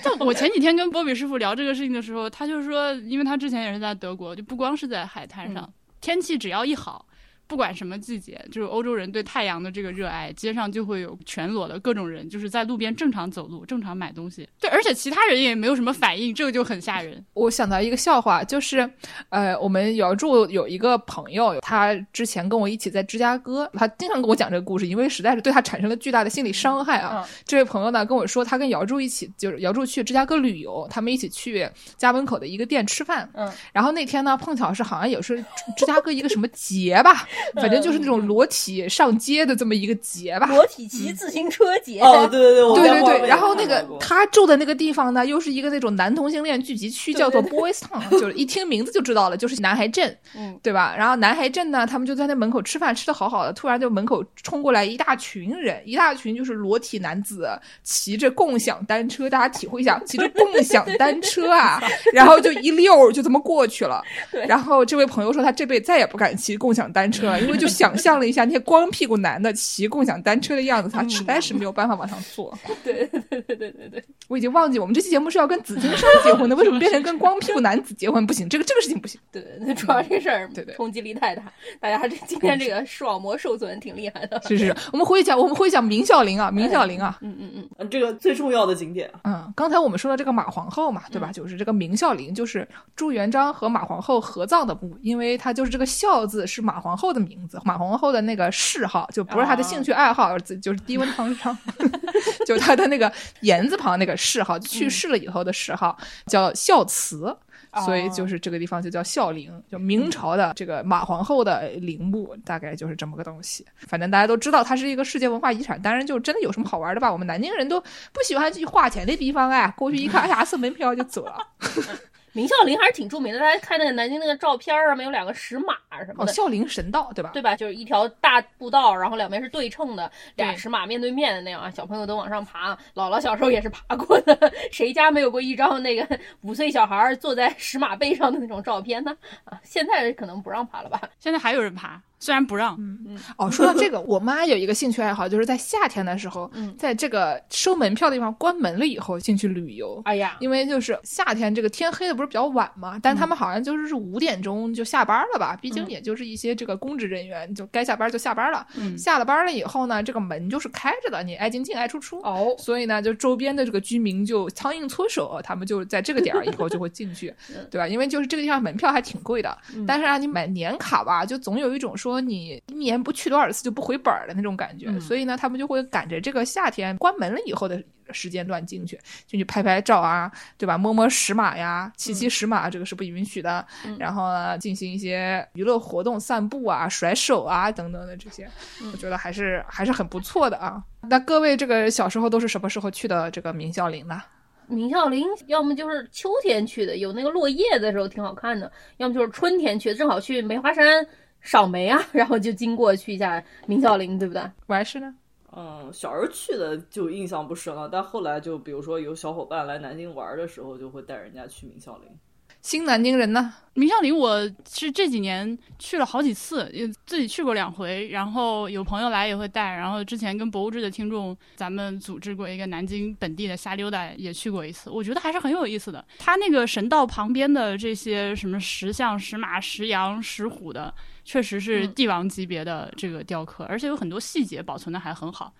但我前几天跟波比师傅聊这个事情的时候，他就说，因为他之前也是在德国，就不光是在海滩上，天气只要一好。不管什么季节，就是欧洲人对太阳的这个热爱，街上就会有全裸的各种人，就是在路边正常走路、正常买东西。对，而且其他人也没有什么反应，这个就很吓人。我想到一个笑话，就是，呃，我们姚柱有一个朋友，他之前跟我一起在芝加哥，他经常跟我讲这个故事，因为实在是对他产生了巨大的心理伤害啊。这位朋友呢跟我说，他跟姚柱一起，就是姚柱去芝加哥旅游，他们一起去家门口的一个店吃饭。嗯，然后那天呢，碰巧是好像也是芝加哥一个什么节吧，反正就是那种裸体上街的这么一个节吧。裸体骑自行车节，哦，对 <laughs> 对对，对对对，然后那个他住的那个地方呢，又是一个那种男同性恋聚集区，叫做 Boys Town，就是一听名字就知道了，就是男孩镇，<laughs> 嗯，对吧？然后男孩镇呢，他们就在那门口吃饭，吃的好好的，突然就门口冲过来一大群人，一大群就是裸体男子骑着共享单车，大家体会一下，骑着共享单车啊，然后就一溜就这么过去了。<laughs> 然后这位朋友说，他这辈子再也不敢骑共享单车了，因为就想象了一下那些光屁股男的骑共享单车的样子，他实在是没有办法往上坐。<laughs> 对对对对对对对，我已经忘记我们这期节目是要跟紫金山结婚的，<laughs> 为什么变成跟光屁股男子结婚？不行，这个这个事情不行。对，那主要这事儿对对冲击力太大，大家这今天这个视网膜受损挺厉害的。是是是，我们回讲我们回讲明孝陵啊，明孝陵啊。嗯嗯嗯，嗯这个最重要的景点，嗯，刚才我们说到这个马皇后嘛，对吧？就是这个明孝陵，就是朱元璋和马皇后合葬的墓，因为它就是这个孝字是马皇后的名字，马皇后的那个谥号就不是她的兴趣爱好，就是低温烫伤，<laughs> 就是她的那个言字旁那个谥号，去世了以后的谥号叫孝慈。所以就是这个地方就叫孝陵，就明朝的这个马皇后的陵墓，大概就是这么个东西。反正大家都知道它是一个世界文化遗产，当然就真的有什么好玩的吧？我们南京人都不喜欢去花钱的地方哎，过去一看，哎呀，送门票就走了。<laughs> 明孝陵还是挺著名的，大家看那个南京那个照片儿上面有两个石马什么的哦，孝陵神道对吧？对吧？就是一条大步道，然后两边是对称的，俩对石马面对面的那样啊。小朋友都往上爬，姥姥小时候也是爬过的。<laughs> 谁家没有过一张那个五岁小孩儿坐在石马背上的那种照片呢？啊，现在可能不让爬了吧？现在还有人爬，虽然不让，嗯哦，说到这个，我妈有一个兴趣爱好，就是在夏天的时候，嗯在这个收门票的地方关门了以后进去旅游。哎呀，因为就是夏天这个天黑的不是比较晚嘛，但他们好像就是是五点钟就下班了吧？毕竟也就是一些这个公职人员，就该下班就下班了。嗯下了班了以后呢，这个门就是开着的，你爱进进爱出出。哦，所以呢，就周边的这个居民就苍蝇搓手，他们就在这个点儿以后就会进去，<laughs> 对吧？因为就是这个地方门票还挺贵的，但是让你买年卡吧，就总有一种说你一年不去多少次就不回本儿的那种感觉，所以呢，他们就会赶着这个夏天关门了以后的时间段进去，进去拍拍照啊，对吧？摸摸石马呀，骑骑石马，这个是不允许的。然后呢，进行一些娱乐活动，散步啊、甩手啊等等的这些，我觉得还是还是很不错的啊。那各位这个小时候都是什么时候去的这个明孝陵呢？明孝陵要么就是秋天去的，有那个落叶的时候挺好看的；要么就是春天去的，正好去梅花山赏梅啊，<laughs> 然后就经过去一下明孝陵，对不对？我还是呢？嗯，小时候去的就印象不深了，但后来就比如说有小伙伴来南京玩的时候，就会带人家去明孝陵。新南京人呢？明孝陵我是这几年去了好几次，也自己去过两回，然后有朋友来也会带，然后之前跟博物志的听众咱们组织过一个南京本地的瞎溜达，也去过一次，我觉得还是很有意思的。它那个神道旁边的这些什么石像、石马、石羊、石虎的，确实是帝王级别的这个雕刻，而且有很多细节保存的还很好。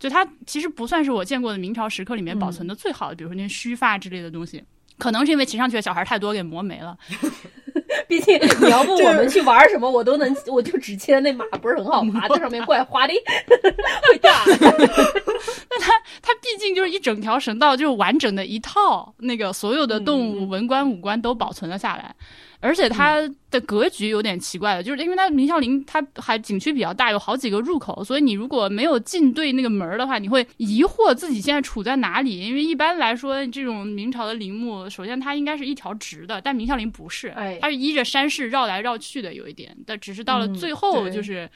就它其实不算是我见过的明朝石刻里面保存的最好的，比如说那些须发之类的东西。可能是因为骑上去的小孩太多，给磨没了。<laughs> 毕竟你要不我们去玩什么，我都能，<laughs> 我就只记得那马不是很好爬，<laughs> 在上面怪滑的，会炸。它毕竟就是一整条神道，就是完整的一套，那个所有的动物文官武官都保存了下来。而且它的格局有点奇怪的，就是因为它明孝陵它还景区比较大，有好几个入口，所以你如果没有进对那个门的话，你会疑惑自己现在处在哪里。因为一般来说，这种明朝的陵墓，首先它应该是一条直的，但明孝陵不是，哎它是依着山势绕来绕去的，有一点。但只是到了最后，就是。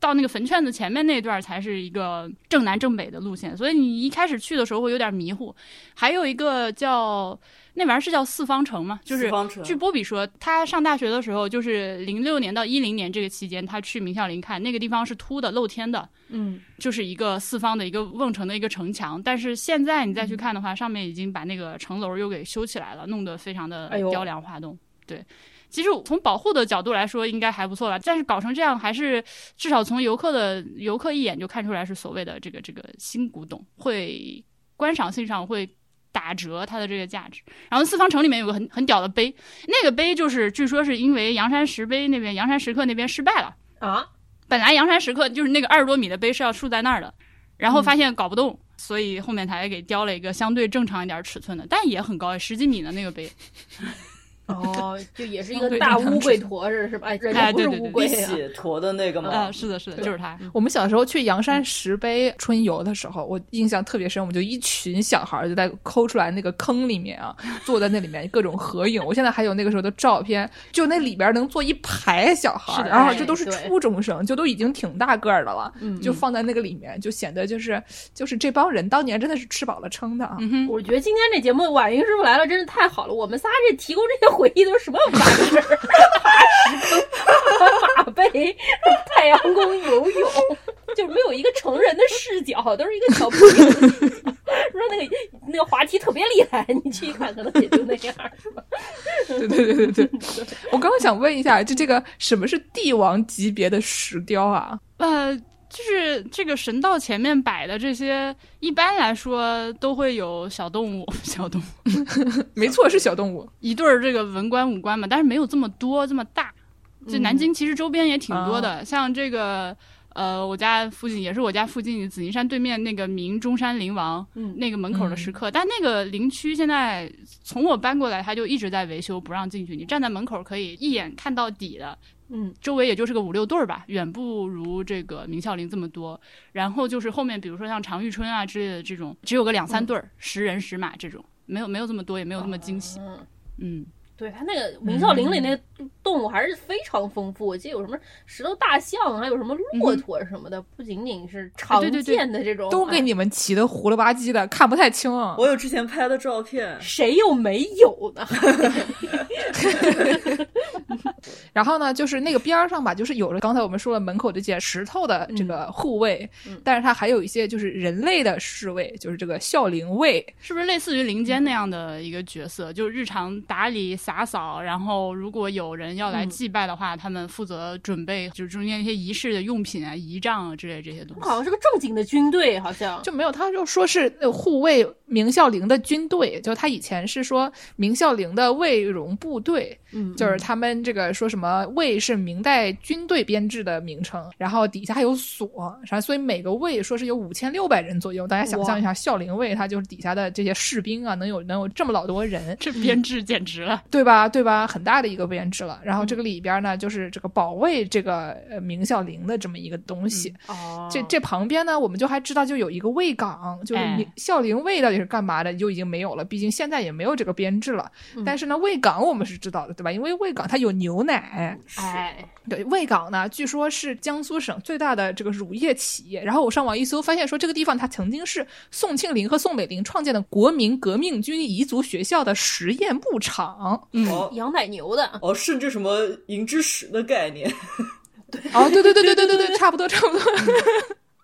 到那个坟圈子前面那段儿才是一个正南正北的路线，所以你一开始去的时候会有点迷糊。还有一个叫那玩意儿是叫四方城吗？就是据波比说，他上大学的时候，就是零六年到一零年这个期间，他去明孝陵看那个地方是凸的、露天的，嗯，就是一个四方的一个瓮城的一个城墙。但是现在你再去看的话，上面已经把那个城楼又给修起来了，弄得非常的雕梁画栋。对。其实从保护的角度来说，应该还不错吧。但是搞成这样，还是至少从游客的游客一眼就看出来是所谓的这个这个新古董，会观赏性上会打折它的这个价值。然后四方城里面有个很很屌的碑，那个碑就是据说是因为阳山石碑那边阳山石刻那边失败了，啊，本来阳山石刻就是那个二十多米的碑是要竖在那儿的，然后发现搞不动。所以后面才给雕了一个相对正常一点尺寸的，但也很高，十几米的那个碑。哦，就也是一个大乌龟驼是是吧？哎，人家不是哎对对对乌龟啊，碧血驼的那个吗？啊，是的，是的，就是它。我们小时候去阳山石碑春游的时候，我印象特别深，我们就一群小孩儿就在抠出来那个坑里面啊，坐在那里面各种合影。我现在还有那个时候的照片，就那里边能坐一排小孩儿，是的然后这都是初中生，就都已经挺大个儿的了，嗯就放在那个里面，就显得就是就是这帮人当年真的是吃饱了撑的啊。嗯哼，我觉得今天这节目婉莹师傅来了，真是太好了。我们仨这提供这些回忆都是什么玩意儿？爬石坑、爬马背、太阳宫游泳，就是没有一个成人的视角，都是一个小朋友的视角。说那个那个滑梯特别厉害，你去一看，可能也就那样，是吧？对对对对对，我刚刚想问一下，就这个什么是帝王级别的石雕啊？呃，就是这个神道前面摆的这些，一般来说都会有小动物，<laughs> 小动物 <laughs> 没错，是小动物。一对儿这个文官武官嘛，但是没有这么多这么大。就南京其实周边也挺多的，像这个呃，我家附近也是我家附近紫金山对面那个明中山陵王，嗯那个门口的石刻，但那个陵区现在从我搬过来，它就一直在维修，不让进去。你站在门口可以一眼看到底的，嗯，周围也就是个五六对儿吧，远不如这个明孝陵这么多。然后就是后面比如说像常遇春啊之类的这种，只有个两三对儿，十人十马这种，没有没有这么多，也没有那么惊喜。嗯。嗯，对它那个明孝陵里那个动物还是非常丰富，我记得有什么石头大象，还有什么骆驼什么的，不仅仅是常见的这种，都给你们骑的糊了吧唧的，看不太清啊。我有之前拍的照片，谁又没有呢？<laughs> <laughs> 然后呢，就是那个边儿上吧，就是有了刚才我们说了门口这些石头的这个护卫，嗯但是它还有一些就是人类的侍卫，就是这个孝陵卫。是不是类似于林间那样的一个角色？就是日常打理洒扫，然后如果有人要来祭拜的话，他们负责准备，就是中间一些仪式的用品啊、仪仗啊之类这些东西。好像是个正经的军队，好像就没有，他就说是呃护卫明孝陵的军队，就他以前是说明孝陵的卫戎部队，嗯就是他们这个说什么卫是明代军队编制的名称，然后底下还有所，然后所以每个卫说是有五千六百人左右，大家想象一下，孝陵卫它就是底下的这些士兵啊，能有能有这么老多人，这编制简直了，对吧？对吧？很大的一个编制了。然后这个里边呢，就是这个保卫这个呃明孝陵的这么一个东西。哦这这旁边呢，我们就还知道就有一个卫岗，就是孝陵卫到底是干嘛的，就已经没有了。毕竟现在也没有这个编制了。嗯但是呢，卫岗我们是知道的，对吧？因为卫岗它有牛奶。哎，对，卫岗呢，据说是江苏省最大的这个乳业企业。然后我上网一搜，发现说这个地方它曾经是宋庆龄和宋美龄创建的国民革命军彝族学校的实验牧场。嗯，哦养奶牛的，哦，甚至什么银之石的概念，<laughs> 哦，对对对对对对对，差不多差不多。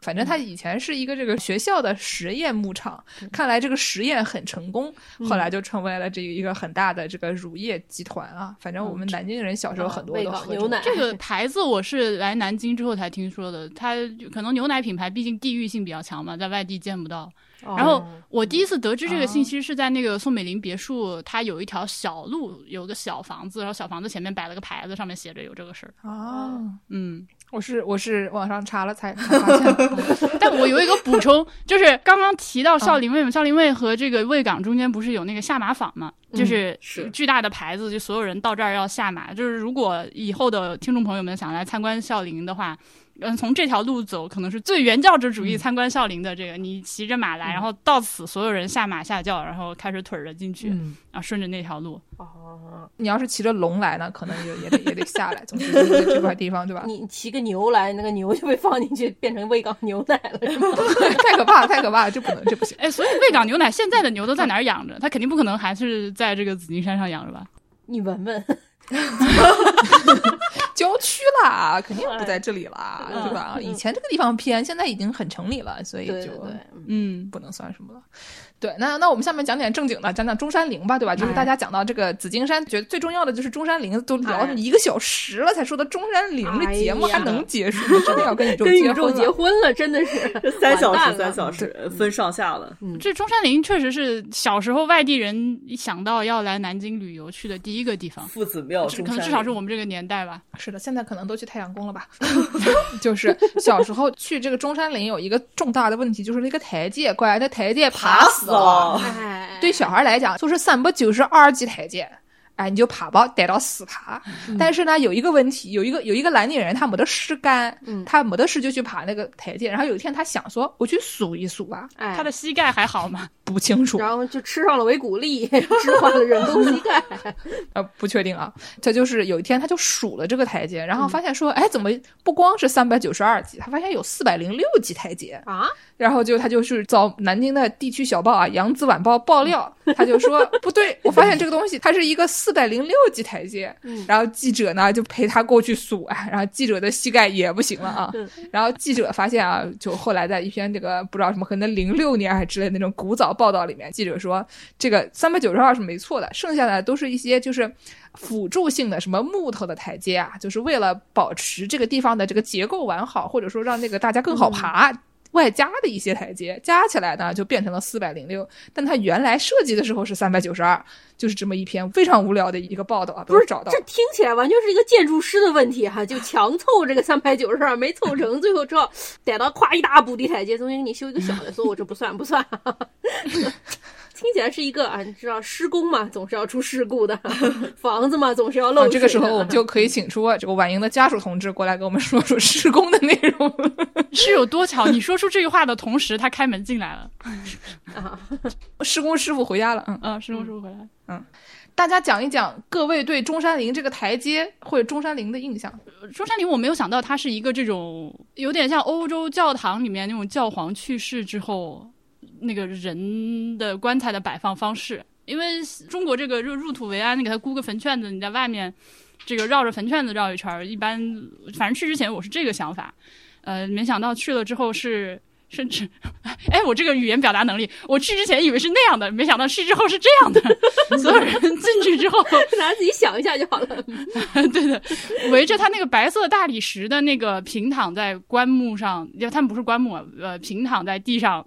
反正他以前是一个这个学校的实验牧场，看来这个实验很成功，后来就成为了这一个很大的这个乳业集团啊。反正我们南京人小时候很多都喝牛奶这个牌子我是来南京之后才听说的，它可能牛奶品牌毕竟地域性比较强嘛，在外地见不到。然后哦我第一次得知这个信息是在那个宋美龄别墅，它有一条小路，有个小房子，然后小房子前面摆了个牌子，上面写着有这个事儿。哦，嗯，我是我是网上查了才才发现的。<laughs> 但我有一个补充，就是刚刚提到孝林卫嘛，孝陵卫和这个卫岗中间不是有那个下马坊嘛？就是是巨大的牌子，就所有人到这儿要下马。就是如果以后的听众朋友们想来参观孝林的话，嗯，从这条路走，可能是最原教旨主义参观孝陵的这个。你骑着马来，然后到此所有人下马下轿，然后开始腿儿着进去，嗯，然后顺着那条路。哦，你要是骑着龙来呢，可能也也得也得下来。总之就是这块地方，对吧？你骑个牛来，那个牛就被放进去，变成卫岗牛奶了，是吗？<laughs> 太可怕了，太可怕了，这不能，这不行。哎，所以喂港牛奶现在的牛都在哪儿养着？它肯定不可能还是在这个紫金山上养着吧？你闻闻，<laughs> 郊区啦，肯定不在这里啦，嗯对吧？以前这个地方偏，现在已经很城里了，所以就嗯，不能算什么了。对，那那我们下面讲点正经的，讲讲中山陵吧，对吧？就是大家讲到这个紫金山，觉得最重要的就是中山陵，都聊一个小时了，才说到中山陵，这节目还能结束吗？真的要跟宇宙跟宇宙。结婚了，真的是 <laughs> 三小时，三小时分上下了。这中山陵确实是小时候外地人一想到要来南京旅游去的第一个地方，夫子庙，可能中山至少是我们这个年代吧。是的，现在可能都去太阳宫了吧？<laughs> <laughs> 就是小时候去这个中山陵有一个重大的问题，就是那个台阶，乖，那台阶爬死死了。哎，对小孩来讲，就是三百九十二级台阶，哎，你就爬吧，逮到死爬。但是呢，有一个问题，有一个有一个南京人，他没得事干，嗯他没得事就去爬那个台阶。然后有一天他想说，我去数一数吧，哎，他的膝盖还好吗？不清楚，然后就吃上了维骨力，置换了人工膝盖。<laughs> 呃，不确定啊。他就是有一天他就数了这个台阶，然后发现说，哎，怎么不光是三百九十二级，他发现有四百零六级台阶。啊，然后就他就是找南京的地区小报啊《扬子晚报》爆料，他就说不对，我发现这个东西它是一个四百零六级台阶。然后记者呢就陪他过去数，啊，然后记者的膝盖也不行了啊。然后记者发现啊，就后来在一篇这个不知道什么可能零六年还之类的那种古早报道里面，记者说这个三百九十二是没错的，剩下的都是一些就是辅助性的什么木头的台阶啊，就是为了保持这个地方的这个结构完好，或者说让那个大家更好爬。外加的一些台阶加起来呢，就变成了四百零六，但它原来设计的时候是三百九十二，就是这么一篇非常无聊的一个报道啊，不是找到这听起来完全是一个建筑师的问题哈、就强凑这个三百九十二没凑成，最后只好逮到夸一大补地台阶，中间给你修一个小的，说我这不算不算。听起来是一个啊，你知道施工嘛，总是要出事故的；<laughs> 房子嘛，总是要漏。这个时候我们就可以请出这个婉莹的家属同志过来给我们说说施工的内容。<laughs> 是有多巧？你说出这句话的同时，他开门进来了。<laughs> 啊，施工师傅回家了，嗯，啊，施工师傅回来。嗯大家讲一讲各位对中山陵这个台阶或者中山陵的印象。中山陵我没有想到它是一个这种有点像欧洲教堂里面那种教皇去世之后那个人的棺材的摆放方式，因为中国这个入入土为安，你给他箍个坟圈子，你在外面这个绕着坟圈子绕一圈儿，一般反正去之前我是这个想法，呃，没想到去了之后是。甚至，<laughs> 哎，我这个语言表达能力，我去之前以为是那样的，没想到去之后是这样的。<laughs> 所有人进去之后，大家自己想一下就好了。对的，<laughs> 围着他那个白色大理石的那个平躺在棺木上，因为他们不是棺木啊，呃，平躺在地上。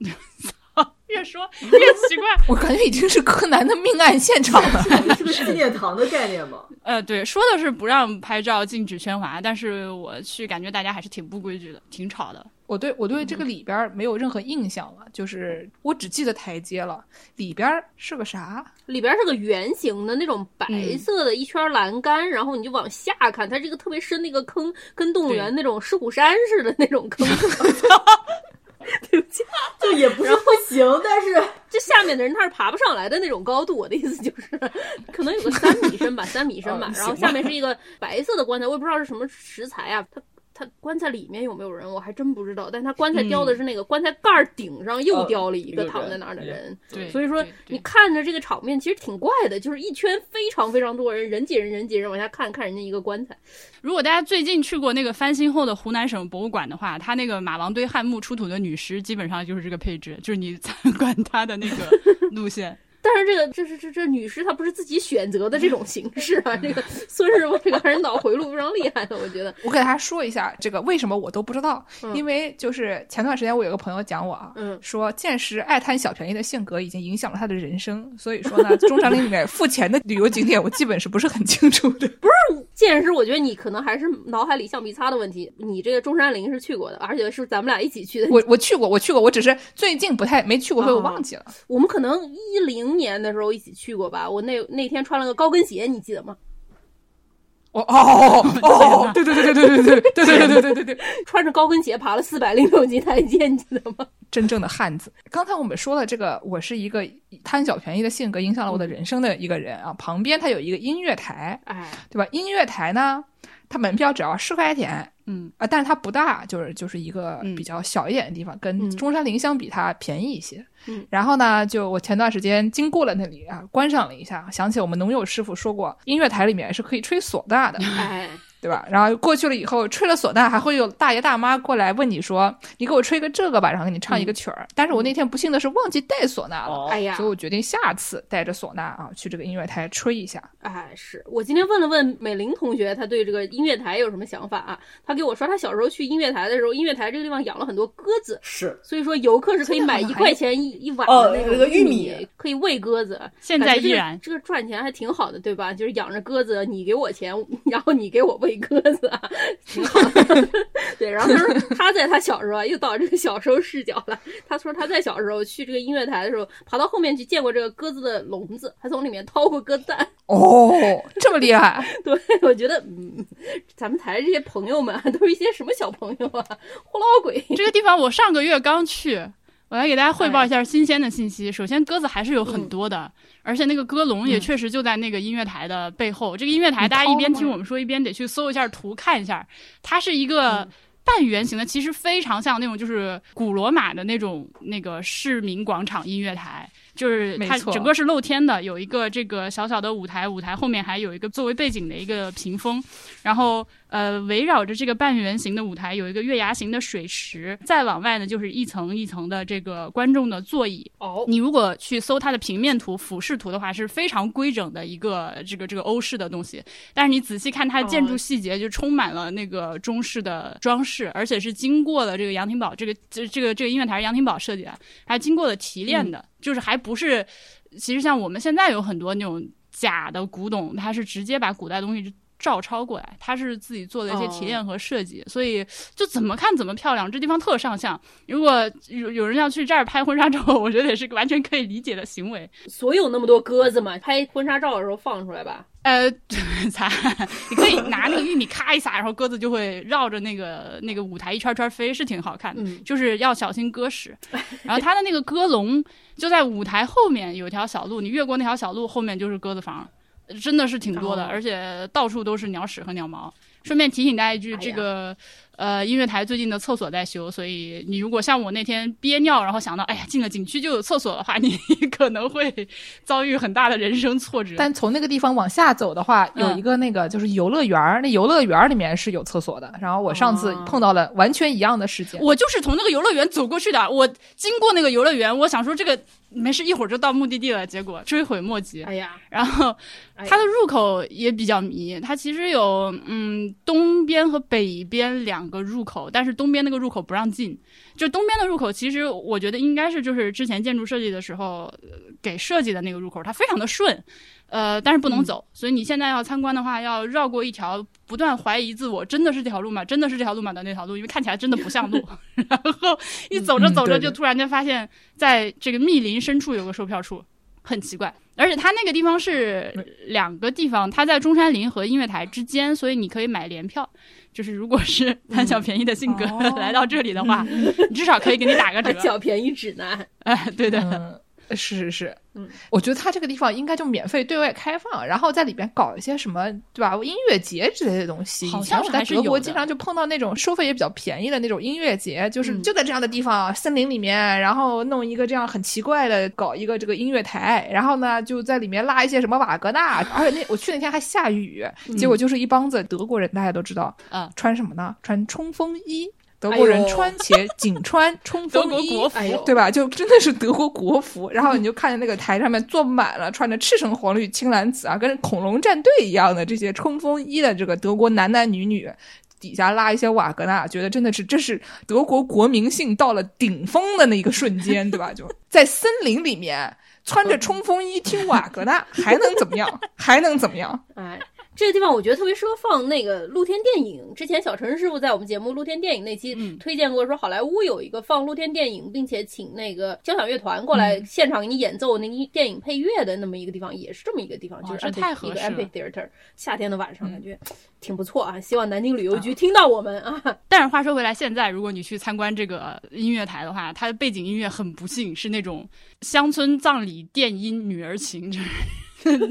<laughs> 越说越奇怪，我感觉已经是柯南的命案现场了。<laughs> 是个纪念堂的概念吗？<laughs> 呃，对，说的是不让拍照，禁止喧哗，但是我去感觉大家还是挺不规矩的，挺吵的。我对我对这个里边没有任何印象了，就是我只记得台阶了，里边是个啥？里边是个圆形的那种白色的一圈栏杆，然后你就往下看，它是一个特别深的一个坑，跟动物园那种狮虎山似的那种坑。<laughs> 对不起，就也不是不行，但是这下面的人他是爬不上来的那种高度。我的意思就是，可能有个三米深吧，三米深吧嗯。然后下面是一个白色的棺材，我也不知道是什么石材啊。它它棺材里面有没有人，我还真不知道。但他棺材雕的是那个棺材盖儿顶上又哦雕了一个躺在那儿的人。对，所以说你看着这个场面其实挺怪的，就是一圈非常非常多人，人挤人人挤人往下看，看人家一个棺材。如果大家最近去过那个翻新后的湖南省博物馆的话，它那个马王堆汉墓出土的女尸基本上就是这个配置，就是你 <laughs> 参观它的那个路线。但但是这个这是这这女士她不是自己选择的这种形式啊，这个孙师傅这个还是脑回路非常厉害的，我觉得。我给大家说一下这个为什么我都不知道，嗯因为就是前段时间我有个朋友讲我啊，嗯说见识爱贪小便宜的性格已经影响了他的人生，所以说呢，中山陵里面付钱的旅游景点我基本是不是很清楚的。不是见识，我觉得你可能还是脑海里橡皮擦的问题。你这个中山陵是去过的，而且是咱们俩一起去的。我我去过，我去过，我只是最近不太没去过，所以我忘记了。我们可能一零年的时候一起去过吧。我那那天穿了个高跟鞋，你记得吗？哦哦哦，对对对对对对对对对对对对对对，穿着高跟鞋爬了四百零六级台阶，你记得吗？真正的汉子。刚才我们说了，这个我是一个贪小便宜的性格影响了我的人生的一个人啊。旁边他有一个音乐台，哎，对吧？音乐台呢，它门票只要十块钱，嗯啊，但是它不大，就是就是一个嗯。比较小一点的地方，跟嗯。中山陵相比，它便宜一些。嗯。然后呢，就我前段时间经过了那里啊，观赏了一下，想起我们农友师傅说过，音乐台里面是可以吹唢呐的，哎，对吧？然后过去了以后，吹了唢呐，还会有大爷大妈过来问你说：“你给我吹个这个吧。”然后给你唱一个曲儿。但是我那天不幸的是忘记带唢呐了，哦哎呀所以，我决定下次带着唢呐啊去这个音乐台吹一下。哎，是我今天问了问美玲同学，她对这个音乐台有什么想法啊？她给我说，她小时候去音乐台的时候，音乐台这个地方养了很多鸽子，是所以说游客是可以买一块钱一一碗哦的那个玉米米，可以喂鸽子。现在依然这个赚钱还挺好的，对吧？就是养着鸽子，你给我钱，然后你给我喂鸽子啊，挺好的。<laughs> 对，然后他说 <laughs> 他在他小时候啊，又到这个小时候视角了。他说他在小时候去这个音乐台的时候，爬到后面去见过这个鸽子的笼子，还从里面掏过鸽子蛋。<laughs> 哦，这么厉害！对，我觉得，嗯，咱们台这些朋友们啊，都是一些什么小朋友啊，胡老鬼。这个地方我上个月刚去，我来给大家汇报一下新鲜的信息。首先，鸽子还是有很多的，而且那个鸽笼也确实就在那个音乐台的背后。这个音乐台，大家一边听我们说，一边得去搜一下图看一下，它是一个。半圆形的，其实非常像那种就是古罗马的那种那个市民广场音乐台，就是它整个是露天的，有一个这个小小的舞台，舞台后面还有一个作为背景的一个屏风，然后呃围绕着这个半圆形的舞台有一个月牙形的水池，再往外呢就是一层一层的这个观众的座椅。哦，你如果去搜它的平面图、俯视图的话，是非常规整的一个这个这个欧式的东西。但是你仔细看它的建筑细节，就充满了那个中式的装饰，而且是经过了这个杨廷宝这个这这个这个音乐台是杨廷宝设计的，还经过了提炼的，就是还不是。其实像我们现在有很多那种假的古董，它是直接把古代东西照抄过来，他是自己做的一些提炼和设计，所以就怎么看怎么漂亮，这地方特上相。如果有有人要去这儿拍婚纱照，<laughs> 我觉得也是完全可以理解的行为。所有那么多鸽子嘛，拍婚纱照的时候放出来吧。呃，<laughs> 才你可以拿那个玉米咔一撒，然后鸽子就会绕着那个那个舞台一圈圈飞，是挺好看的。嗯 <laughs> 就是要小心鸽屎。然后它的那个鸽笼就在舞台后面有一条小路，你越过那条小路，后面就是鸽子房，真的是挺多的，哦而且到处都是鸟屎和鸟毛。顺便提醒大家一句，这个呃音乐台最近的厕所在修，所以你如果像我那天憋尿，然后想到哎呀进了景区就有厕所的话，<laughs> 你可能会遭遇很大的人生挫折。但从那个地方往下走的话，有嗯一个那个就是游乐园儿，那游乐园儿里面是有厕所的。然后我上次哦碰到了完全一样的事情。我就是从那个游乐园走过去的。我经过那个游乐园，我想说这个没事，一会儿就到目的地了，结果追悔莫及。哎呀，然后它的入口也比较迷，它其实有嗯东边和北边两个入口，但是东边那个入口不让进。就东边的入口，其实我觉得应该是就是之前建筑设计的时候、呃给设计的那个入口，它非常的顺，呃，但是不能走，所以你现在要参观的话，要绕过一条不断怀疑自我真的是这条路吗？真的是这条路吗的那条路，因为看起来真的不像路。<laughs> 然后一走着走着，就突然间发现，在这个密林深处有个售票处，很奇怪。而且它那个地方是两个地方，它在中山陵和音乐台之间，所以你可以买联票。就是如果是贪小便宜的性格、哦 <laughs> 来到这里的话，<laughs> 你至少可以给你打个折。<laughs> 小便宜指南。哎，对的，嗯，是是是，嗯，我觉得它这个地方应该就免费对外开放，然后在里边搞一些什么，对吧？音乐节之类的东西。好像是还是有的德国经常就碰到那种收费也比较便宜的那种音乐节，就是嗯就在这样的地方，森林里面，然后弄一个这样很奇怪的搞一个这个音乐台，然后呢就在里面拉一些什么瓦格纳，而且那我去那天还下雨，结果就是一帮子德国人，大家都知道，嗯穿什么呢？穿冲锋衣。德国人穿且仅穿冲锋衣，国国服对吧？就真的是德国国服。然后你就看见那个台上面坐满了穿着赤橙黄绿青蓝紫啊，跟恐龙战队一样的这些冲锋衣的这个德国男男女女。底下拉一些瓦格纳，觉得真的是这是德国国民性到了顶峰的那一个瞬间，对吧？就在森林里面穿着冲锋衣听瓦格纳，还能怎么样？还能怎么样？哎，这个地方我觉得特别适合放那个露天电影。之前小陈师傅在我们节目露天电影那期嗯推荐过，说好莱坞有一个放露天电影，并且请那个交响乐团过来现场给你演奏那个电影配乐的那么一个地方，也是这么一个地方，就是太合适了 amphitheater。夏天的晚上感觉挺不错啊，希望南京旅游局听到我们啊。<laughs> 但是话说回来，现在如果你去参观这个音乐台的话，它的背景音乐很不幸是那种乡村葬礼电音女儿情，就是 <laughs>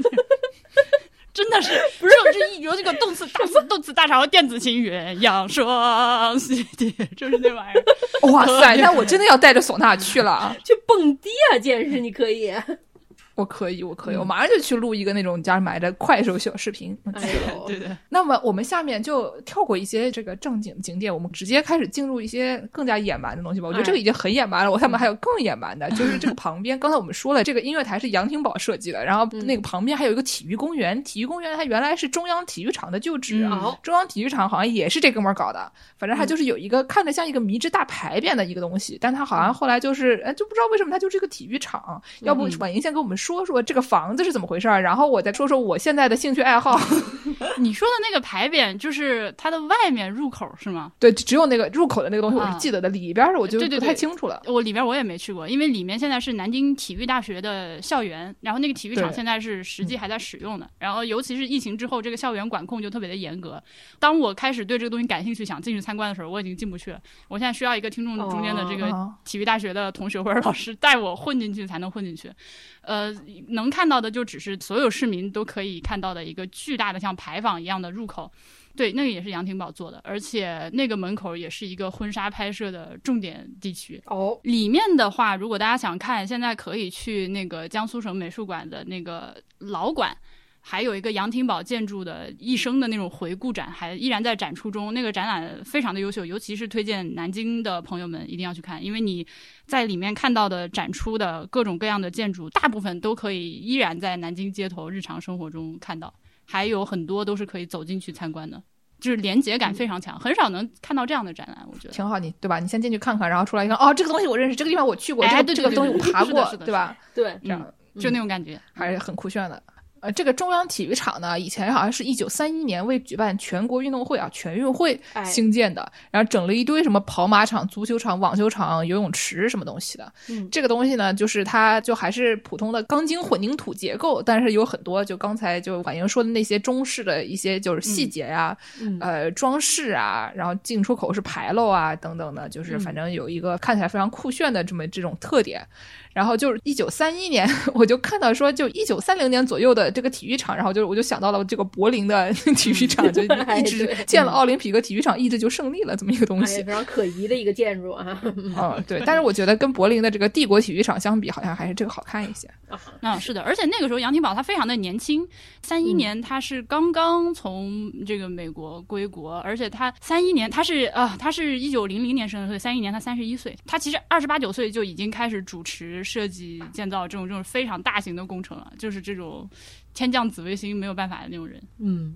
真的是 <laughs> 不是这一有这个动词大词动词大潮电子琴鸳鸯双栖蝶，就是那玩意儿。哇塞！<laughs> 那我真的要带着唢呐去了啊！去蹦迪啊，简直你可以。我可以，我可以，我马上就去录一个那种家买的快手小视频。哎，对对，那么我们下面就跳过一些这个正经景点，我们直接开始进入一些更加野蛮的东西吧。我觉得这个已经很野蛮了，我下面还有更野蛮的，<laughs> 就是这个旁边，刚才我们说了，这个音乐台是杨廷宝设计的，然后那个旁边还有一个体育公园，体育公园它原来是中央体育场的旧址，嗯中央体育场好像也是这哥们儿搞的，反正它就是有一个看着像一个迷之大牌匾的一个东西，但它好像后来就是，哎，就不知道为什么它就是一个体育场。要不婉莹先给我们说说说这个房子是怎么回事儿，然后我再说说我现在的兴趣爱好。<laughs> 你说的那个牌匾就是它的外面入口是吗？对，只有那个入口的那个东西我是啊记得的，里边儿我就不太对对对清楚了。我里边我也没去过，因为里面现在是南京体育大学的校园，然后那个体育场现在是实际还在使用的。然后尤其是疫情之后，这个校园管控就特别的严格。当我开始对这个东西感兴趣，想进去参观的时候，我已经进不去了。我现在需要一个听众中间的这个哦体育大学的同学或者老师带我混进去才能混进去。呃，能看到的就只是所有市民都可以看到的一个巨大的像牌坊一样的入口。对，那个也是杨廷宝做的，而且那个门口也是一个婚纱拍摄的重点地区。哦，里面的话，如果大家想看，现在可以去那个江苏省美术馆的那个老馆，还有一个杨廷宝建筑的一生的那种回顾展，还依然在展出中。那个展览非常的优秀，尤其是推荐南京的朋友们一定要去看，因为你在里面看到的展出的各种各样的建筑，大部分都可以依然在南京街头日常生活中看到，还有很多都是可以走进去参观的。就是连接感非常强，很少能看到这样的展览，我觉得。挺好，你对吧？你先进去看看，然后出来一看，哦，这个东西我认识，这个地方我去过，这个哎对对对这个东西我爬过对吧？对，这样就那种感觉。还是很酷炫的。呃，这个中央体育场呢，以前好像是一九三一年为举办全国运动会啊，全运会哎兴建的，然后整了一堆什么跑马场、足球场、网球场、游泳池什么东西的。嗯这个东西呢，就是它就还是普通的钢筋混凝土结构，但是有很多就刚才就婉莹说的那些中式的一些就是细节呀、嗯呃装饰啊，然后进出口是牌楼啊等等的，就是嗯反正有一个看起来非常酷炫的这么这种特点。然后就是一九三一年，<laughs> 我就看到说，就一九三零年左右的这个体育场，然后就我就想到了这个柏林的 <laughs> 体育场，<laughs> 就哎一直建了奥林匹克体育场，一直就胜利了这么一个东哎，西。非常可疑的一个建筑啊。哦，对，但是我觉得跟柏林的这个帝国体育场相比，好像还是这个好看一些。嗯，是的，而且那个时候杨廷宝他非常的年轻，三一年他是刚刚从这个美国归国，而且他三一年他是啊、他是一九零零年生的，所以三一年他三十一岁，他其实二十八九岁就已经开始主持设计建造这种这种非常大型的工程了，就是这种天降紫微星没有办法的那种人。嗯，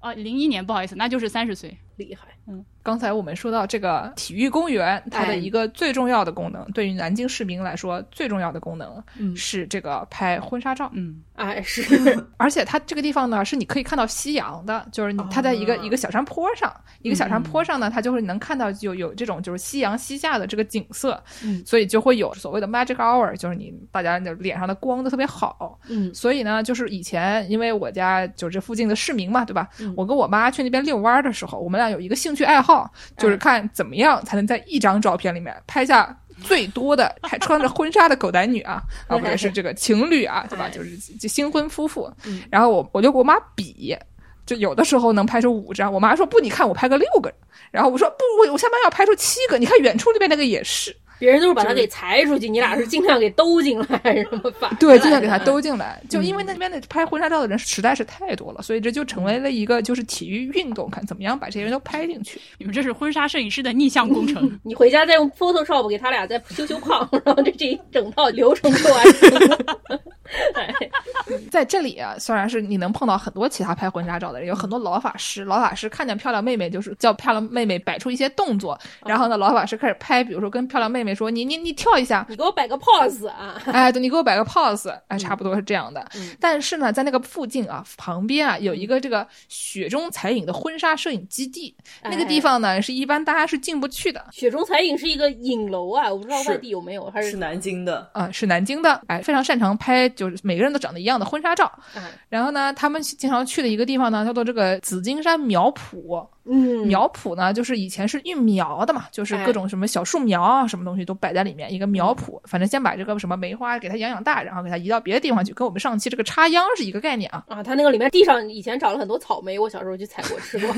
哦，零一年不好意思，那就是三十岁。厉害。嗯刚才我们说到这个体育公园，它的哎一个最重要的功能，对于南京市民来说，最重要的功能嗯。是这个拍婚纱照。嗯，哎，是，<laughs> 而且它这个地方呢，是你可以看到夕阳的，就是它在一个、哦一个小山坡上，一个小山坡上呢，它就会能看到有有这种就是夕阳西下的这个景色，嗯。所以就会有所谓的 magic hour，就是你大家的脸上的光都特别好。嗯。所以呢，就是以前因为我家就是这附近的市民嘛，对吧？嗯。我跟我妈去那边遛弯儿的时候，我们俩有一个兴趣爱好，就是看怎么样才能在一张照片里面拍下最多的还穿着婚纱的狗男女啊，<laughs> 啊，或者是这个情侣啊，对吧？就是就新婚夫妇。嗯然后我我就给我妈比。就有的时候能拍出五张，我妈说不，你看我拍个六个，然后我说不，我我下班要拍出七个，你看远处那边那个也是，别人都是把他给裁出去，你俩是尽量给兜进来，还是什么法？对，尽量给他兜进来。就因为那边的拍婚纱照的人实在是太多了，所以这就成为了一个就是体育运动，看怎么样把这些人都拍进去。你们这是婚纱摄影师的逆向工程。<laughs> 你回家再用 Photoshop 给他俩再修修框，然后这这一整套流程做完成了。哎 <laughs> <laughs> 在这里啊，虽然是你能碰到很多其他拍婚纱照的人，有很多老法师，老法师看见漂亮妹妹就是叫漂亮妹妹摆出一些动作，然后呢，老法师开始拍，比如说跟漂亮妹妹说：“你你你跳一下。”你给我摆个 pose 啊！<laughs> 哎，对，你给我摆个 pose，哎，差不多是这样的。但是呢，在那个附近啊，旁边啊，有一个这个雪中彩影的婚纱摄影基地，那个地方呢，是一般大家是进不去的。雪中彩影是一个影楼啊，我不知道外地有没有，还是是南京的，啊、是南京的，哎，非常擅长拍，就是每个人都长得一样的婚纱照。哎然后呢，他们经常去的一个地方呢，叫做这个紫金山苗圃。嗯苗圃呢，就是以前是育苗的嘛，就是哎各种什么小树苗啊，什么东西都摆在里面。一个苗圃，反正先把这个什么梅花给它养养大，然后给它移到别的地方去，跟我们上期这个插秧是一个概念啊。啊，它那个里面地上以前长了很多草莓，我小时候去采过吃过，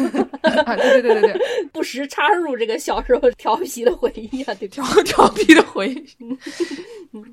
啊，对对对对对，<laughs> 不时插入这个小时候调皮的回忆啊，对调？调皮的回忆。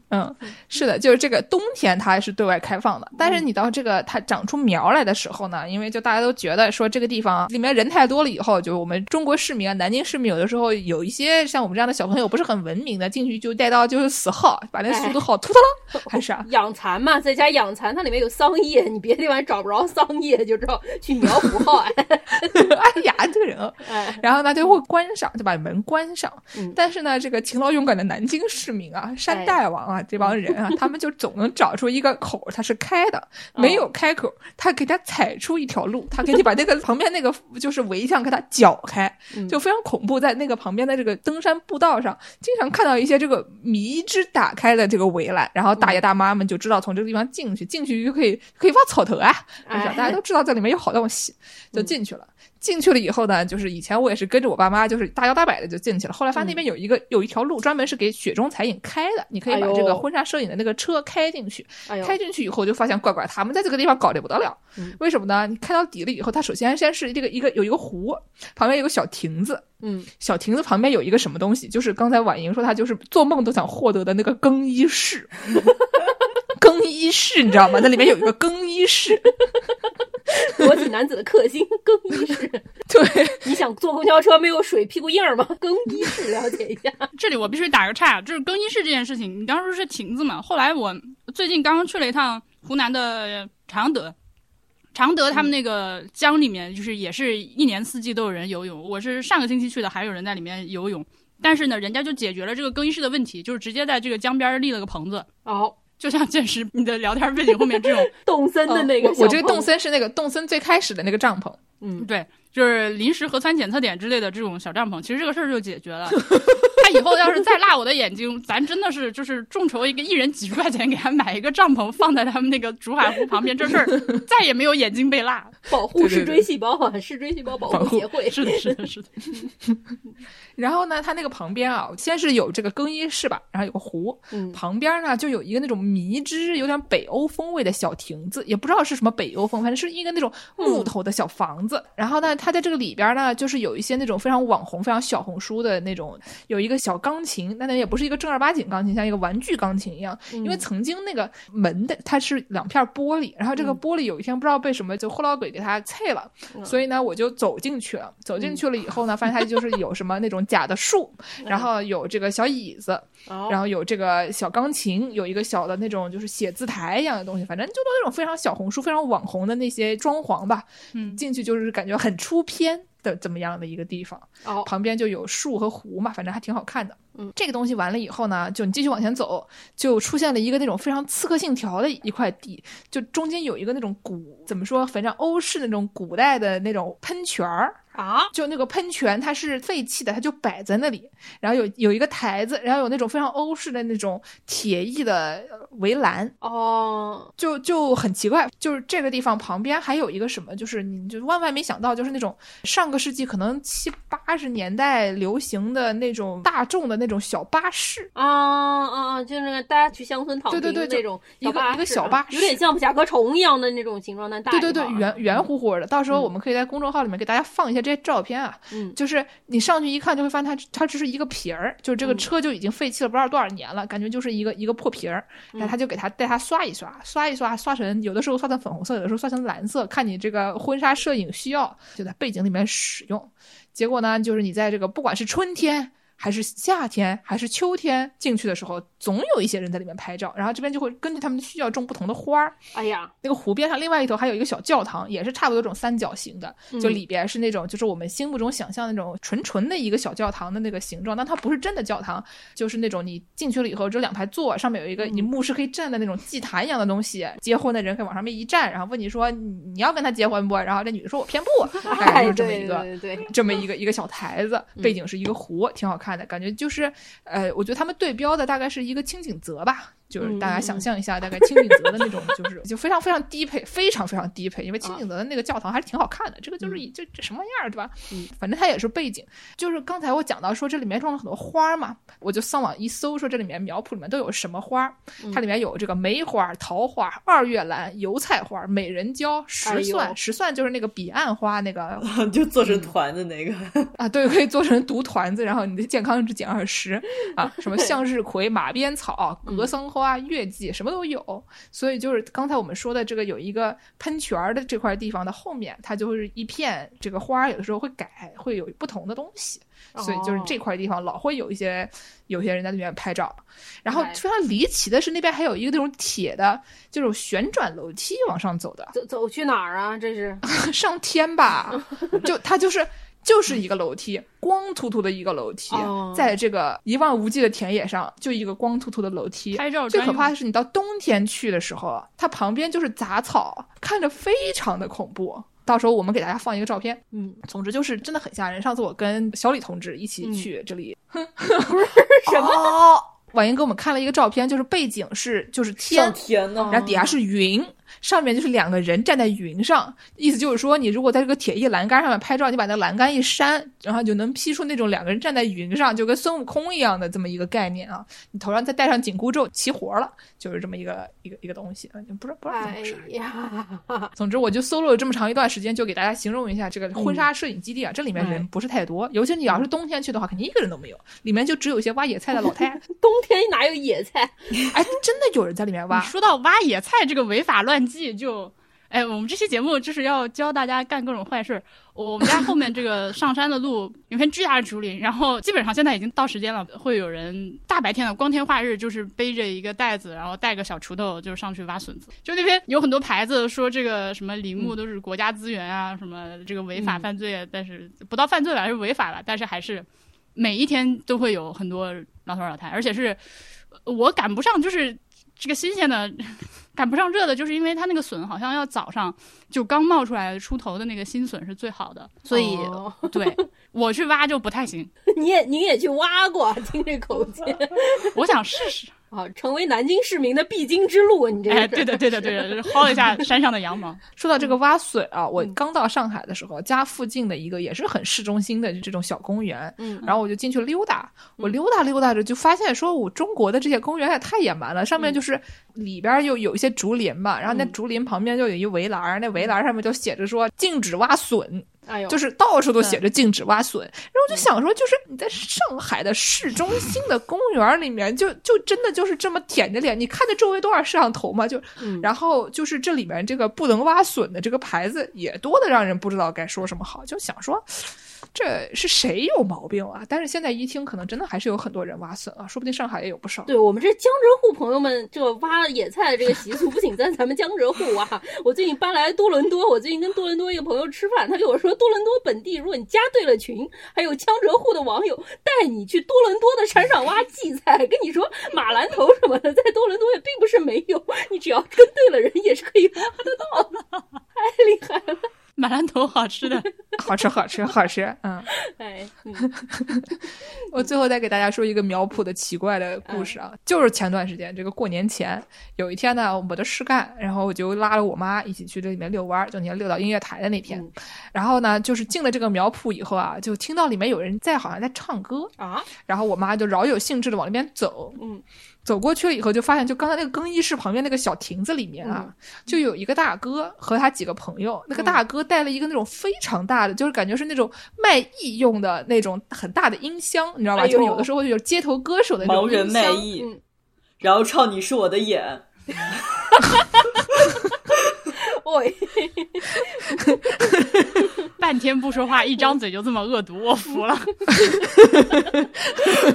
嗯，是的，就是这个冬天它是对外开放的，但是你到这个它长出苗来的时候呢，因为就大家都觉得说这个地方里面人太多了以后，就我们中国市民啊，南京市民有的时候有一些像我们这样的小朋友不是很文明的，进去就带到就是死耗，把那速度耗突突了，还是啊。养蚕嘛，在家养蚕，它里面有桑叶，你别的地方找不着桑叶，就知道去苗圃号。哎 <laughs> 哎呀，这个人然后呢就会关上，就把门关上。嗯但是呢，这个勤劳勇敢的南京市民啊，山大王啊，这帮人啊，他们就总能找出一个口儿，它是开的，没有开口，他给他踩出一条路，他给你把那个旁边那个就是围墙给它绞开，就非常恐怖。在那个旁边的这个登山步道上，经常看到一些这个迷之打开的这个围栏，然后大爷大妈们就知道从这个地方进去，进去就可以可以挖草头啊，大家都知道这里面有好东西，就进去了。进去了以后呢，就是以前我也是跟着我爸妈，就是大摇大摆的就进去了。后来发现那边有一个、有一条路专门是给雪中彩影开的，你可以把这个婚纱摄影的那个车开进去。哎，开进去以后就发现怪怪，他们在这个地方搞得不得了。嗯为什么呢？你开到底了以后，它首先先是这个一个有一个湖，旁边有个小亭子，嗯，小亭子旁边有一个什么东西，就是刚才婉莹说她就是做梦都想获得的那个更衣室。<laughs> 更衣室你知道吗？那里面有一个更衣室，<laughs> 国企男子的克星更衣室。<laughs> 对，你想坐公交车没有水屁股印儿吗？更衣室了解一下。<laughs> 这里我必须打个岔，就是更衣室这件事情，你刚说是亭子嘛，后来我最近刚刚去了一趟湖南的常德。常德他们那个江里面，就是也是一年四季都有人游泳。我是上个星期去的，还有人在里面游泳。但是呢，人家就解决了这个更衣室的问题，就是直接在这个江边立了个棚子，哦，就像见识你的聊天背景后面这种，<laughs> 动森的那个我我这个棚动森是那个动森最开始的那个帐篷，嗯，对，就是临时核酸检测点之类的这种小帐篷，其实这个事儿就解决了。<laughs> 他以后要是再辣我的眼睛，咱真的是就是众筹一个一人几十块钱给他买一个帐篷，放在他们那个竹海湖旁边，这事儿 <laughs> 再也没有眼睛被辣。保护视锥细胞啊，视锥细胞保保护护协会。是的，是的，是的。<laughs> 然后呢，它那个旁边啊，先是有这个更衣室吧，然后有个湖，嗯旁边呢就有一个那种迷之有点北欧风味的小亭子，也不知道是什么北欧风，反正是一个那种木头的小房子。然后呢，它在这个里边呢，就是有一些那种非常网红、非常小红书的那种，有一个小钢琴，但那也不是一个正儿八经钢琴，像一个玩具钢琴一样。因为曾经那个门的它是两片玻璃，然后这个玻璃有一天不知道被什么就后老鬼给它碎了，所以呢我就走进去了。走进去了以后呢，发现它就是有什么那种假的树，<laughs> 然后有这个小椅子，哦然后有这个小钢琴，有一个小的那种就是写字台一样的东西，反正就都那种非常小红书、非常网红的那些装潢吧。嗯进去就是感觉很出片的这么样的一个地方。哦，旁边就有树和湖嘛，反正还挺好看的。嗯，这个东西完了以后呢，就你继续往前走，就出现了一个那种非常刺客信条的一块地，就中间有一个那种古怎么说，反正欧式那种古代的那种喷泉儿。啊，就那个喷泉，它是废弃的，它就摆在那里，然后有有一个台子，然后有那种非常欧式的那种铁艺的呃围栏，哦，就就很奇怪，就是这个地方旁边还有一个什么，就是你就万万没想到，就是那种上个个世纪可能七八十年代流行的那种大众的那种小巴士。啊啊啊！就那个大家去乡村躺平对对对那种一个小巴一个小巴士有点像甲壳虫一样的那种形状，但大对对对，圆圆乎乎的。到时候我们可以在公众号里面给大家放一些这些照片啊。嗯就是你上去一看，就会发现它它只是一个皮儿，就是这个嗯车就已经废弃了不知道多少年了，感觉就是一个一个破皮儿。然后他就给它带它刷一刷，刷一刷，刷成有的时候刷成粉红色，有的时候刷成蓝色，看你这个婚纱摄影需要，就在背景里面使用。结果呢，就是你在这个不管是春天。还是夏天，还是秋天进去的时候，总有一些人在里面拍照，然后这边就会根据他们的需要种不同的花儿。哎呀，那个湖边上另外一头还有一个小教堂，也是差不多这种三角形的，就里边是那种就是我们心目中想象那种纯纯的一个小教堂的那个形状，但它不是真的教堂，就是那种你进去了以后只有两排座，上面有一个你牧师可以站的那种祭坛一样的东西，结婚的人可以往上面一站，然后问你说你你要跟他结婚不？然后这女的说我偏不，就是这么一个。对对对，这么一个一个小台子，背景是一个湖，挺好看看的，感觉就是，呃，我觉得他们对标的大概是一个清景泽吧，就是大家想象一下，大概清景泽的那种，就是 <laughs> 就非常非常低配，非常非常低配，因为清景泽的那个教堂还是挺好看的，这个就是以这这什么样儿，对吧？嗯，反正它也是背景，就是刚才我讲到说这里面种了很多花儿嘛，我就上网一搜，说这里面苗圃里面都有什么花，它里面有这个梅花、桃花、二月兰、油菜花、美人蕉、哎石蒜，石蒜就是那个彼岸花那个 <laughs> 就做成团的那个，啊，对，可以做成毒团子，然后你的健康值减二十啊，什么 <laughs> 向日葵、马鞭草、格桑花、月季，什么都有。所以就是刚才我们说的这个有一个喷泉的这块地方的后面，它就是一片这个花，有的时候会改，会有不同的东西。所以就是这块地方老会有一些有些人在那边拍照，然后哎非常离奇的是那边还有一个那种铁的这种旋转楼梯往上走的，走走去哪儿啊？这是 <laughs> 上天吧，就它就是就是一个楼梯，光秃秃的一个楼梯，哦在这个一望无际的田野上，就一个光秃秃的楼梯。拍照最可怕的是，你到冬天去的时候，它旁边就是杂草，看着非常的恐怖。到时候我们给大家放一个照片。嗯，总之就是真的很吓人。上次我跟小李同志一起去这里，<laughs> 不是什么？哦，婉莹给我们看了一个照片，就是背景是就是天，然后底下是云，上面就是两个人站在云上，意思就是说，你如果在这个铁艺栏杆上面拍照，你把那栏杆一扇，然后就能 P 出那种两个人站在云上，就跟孙悟空一样的这么一个概念啊。你头上再戴上紧箍咒，齐活了，就是这么一个一个一个东西啊，不知道不知道怎么哎回事。呀，总之，我就搜罗了这么长一段时间，就给大家形容一下这个婚纱摄影基地啊。这里面人不是太多，尤其你要是冬天去的话，肯定一个人都没有，里面就只有一些挖野菜的老太太。<laughs> 冬天哪有野菜？哎，真的有人在里面挖。说到挖野菜这个违法乱纪，就，哎，我们这期节目就是要教大家干各种坏事儿。我们家后面这个上山的路有片巨大的竹林，然后基本上现在已经到时间了，会有人大白天的光天化日，就是背着一个袋子，然后带个小锄头，就是上去挖笋子。就那边有很多牌子说这个什么林木都是国家资源啊，什么这个违法犯罪，但是不到犯罪吧，是违法了，但是还是每一天都会有很多老头老太，而且是我赶不上，就是这个新鲜的赶不上热的，就是因为它那个笋好像要早上就刚冒出来出头的那个新笋是最好的，所以、哦对我去挖就不太行。<laughs> 你也你也去挖过，听这口气我想试试，啊，成为南京市民的必经之路。你这哎，对的，对的，对的，就是薅一下 <laughs> 山上的羊毛。说到这个挖笋啊，我刚到上海的时候，家附近的一个也是很市中心的这种小公园，嗯然后我就进去溜达，我溜达溜达着就发现说，我中国的这些公园也太野蛮了，上面就是里边又有一些竹林嘛，然后那竹林旁边就有一围栏，那围栏上面就写着说禁止挖笋，哎呦，就是到处都写着禁止挖笋，我就想说，就是你在上海的市中心的公园里面，就就真的就是这么舔着脸，你看着周围多少摄像头嘛，就，嗯然后就是这里面这个不能挖笋的这个牌子也多的让人不知道该说什么好，就想说。这是谁有毛病啊？但是现在一听，可能真的还是有很多人挖笋啊，说不定上海也有不少。对我们这江浙沪朋友们，这挖野菜的这个习俗不仅在咱们江浙沪啊，<laughs> 我最近搬来多伦多，我最近跟多伦多一个朋友吃饭，他跟我说，多伦多本地，如果你加对了群，还有江浙沪的网友带你去多伦多的山上挖荠菜，跟你说马兰头什么的，在多伦多也并不是没有，你只要跟对了人，也是可以挖得到的，太厉害了。马兰头好吃的，<laughs> 好吃好吃好吃，嗯。<laughs> 哎，嗯。我最后再给大家说一个苗圃的奇怪的故事啊，就是前段时间这个过年前有一天呢，我的事干，然后我就拉了我妈一起去这里面遛弯儿，就你遛到音乐台的那天，嗯。然后呢，就是进了这个苗圃以后啊，就听到里面有人在好像在唱歌，啊，然后我妈就饶有兴致的往那边走，嗯，走过去了以后，就发现就刚才那个更衣室旁边那个小亭子里面嗯。啊，就有一个大哥和他几个朋友，那个大哥带了一个那种非常大的，就是感觉是那种卖艺用的那种很大的音箱，你知道吧？哎就是有的时候有街头歌手的那种盲人。卖艺，嗯。然后唱你是我的眼，<laughs> 喂，<laughs> 半天不说话，一张 <laughs> 嘴就这么恶毒，我服了。<laughs>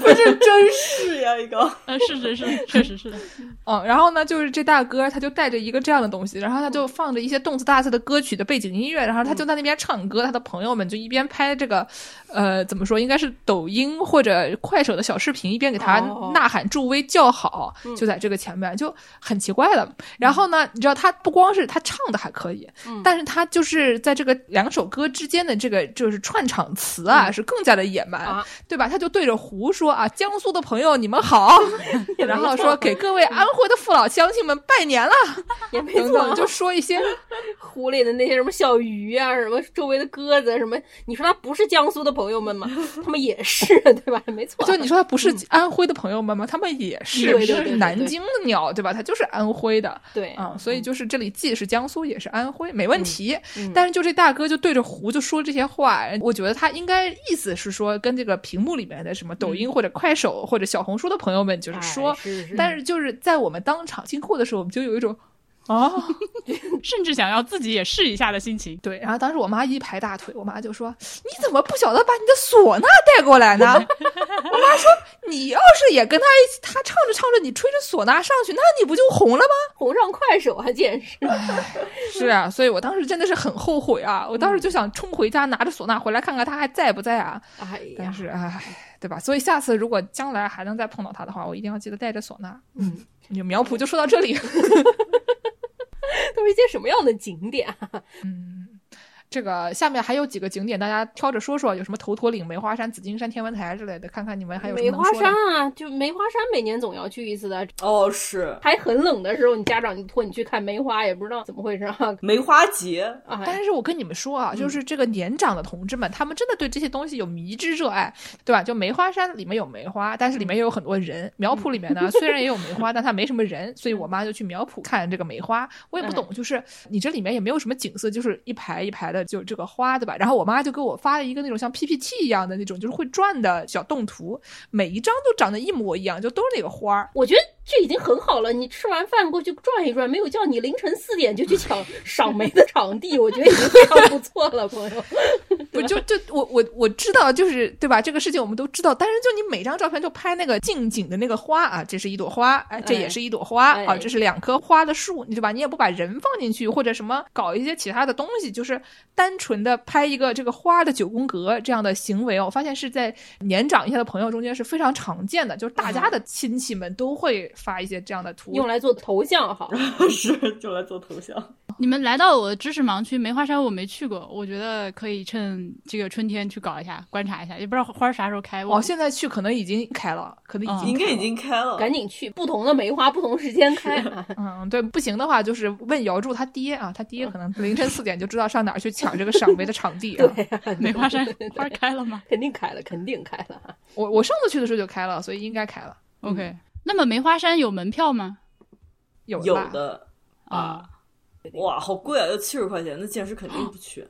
不是真是呀一个。嗯，是是是，确实是的。嗯，然后呢，就是这大哥他就带着一个这样的东西，然后他就放着一些动次大次的歌曲的背景音乐，然后他就在那边唱歌，他的朋友们就一边拍这个，呃，怎么说，应该是抖音或者快手的小视频，一边给他哦呐喊助威叫好，嗯就在这个前面，就很奇怪了。然后呢，你知道他不光是他唱的还可以，嗯但是他就是在这个两首歌之间的这个就是串场词啊，嗯是更加的野蛮，啊对吧？他就对着湖说啊，江苏的朋友你们好，<laughs> 然后说给各位安徽的父老乡亲们拜年了，<laughs> 也没错等等，，就说一些 <laughs> 湖里的那些什么小鱼啊，什么周围的鸽子，什么，你说他不是江苏的朋友们吗？他们也是，对吧？没错，就你说他不是安徽的朋友们吗？他们也是，对对对是南京的鸟，对吧？他就是安徽的，对啊、所以就是这里既是江苏也是安徽，没问题。嗯但是就这大哥就对着湖就说这些话，我觉得他应该意思是说跟这个屏幕里面的什么抖音或者快手或者小红书的朋友们就是说，哎是是。但是就是在我们当场经过的时候，我们就有一种啊。<laughs> 甚至想要自己也试一下的心情。对，然后当时我妈一拍大腿，我妈就说：“你怎么不晓得把你的唢呐带过来呢？”我妈说：“你要是也跟他一起，他唱着唱着，你吹着唢呐上去，那你不就红了吗红上快手还简直，？”是啊，所以我当时真的是很后悔啊！我当时就想冲回家拿着唢呐回来看看他还在不在啊！哎但，是唉，对吧？所以下次如果将来还能再碰到他的话，我一定要记得带着唢呐。嗯，就苗圃就说到这里。<laughs> 都是一些什么样的景点？嗯，这个下面还有几个景点，大家挑着说说，有什么头陀岭、梅花山、紫金山、天文台之类的，看看你们还有什么梅花山啊，就梅花山每年总要去一次的。哦，是还很冷的时候，你家长就托你去看梅花，也不知道怎么回事啊。<laughs> 梅花节，啊，但是我跟你们说啊，就是这个年长的同志们，他们真的对这些东西有迷之热爱，对吧？就梅花山里面有梅花，但是里面也有很多人。苗圃里面呢，<laughs> 虽然也有梅花，但它没什么人，所以我妈就去苗圃看这个梅花。我也不懂，就是你这里面也没有什么景色，就是一排一排的就这个花，对吧？然后我妈就给我发了一个那种像 PPT 一样的那种，就是会转的小动图，每一张都长得一模一样，就都是那个花儿。我觉得这已经很好了。你吃完饭过去转一转，没有叫你凌晨四点就去抢赏梅的场地，我觉得已经非常不错了，朋友。<laughs> 不就就我我我知道，就是对吧？这个事情我们都知道，但是就你每张照片就拍那个近景的那个花啊，这是一朵花，哎，这也是一朵花、哎啊，这是两棵花的树，对吧？你也不把人放进去，或者什么搞一些其他的东西，就是单纯的拍一个这个花的九宫格这样的行为哦，我发现是在年长一些的朋友中间是非常常见的，就是大家的亲戚们都会发一些这样的图，用来做头像好，<laughs> 是就来做头像。你们来到我的知识盲区，梅花山我没去过，我觉得可以趁这个春天去搞一下，观察一下，也不知道花儿啥时候开。我哦，现在去可能已经开了，可能已经开了应该已经开了，赶紧去，不同的梅花不同时间开啊。<laughs> 嗯，对，不行的话就是问姚柱他爹啊，他爹可能凌晨四点就知道上哪儿去抢这个赏梅的场地啊。<laughs> 梅花山花开了吗肯定开了，肯定开了。我我上次去的时候就开了，所以应该开了，？OK，那么梅花山有门票吗？有有的啊，哇，好贵啊，要七十块钱，那健身肯定不去。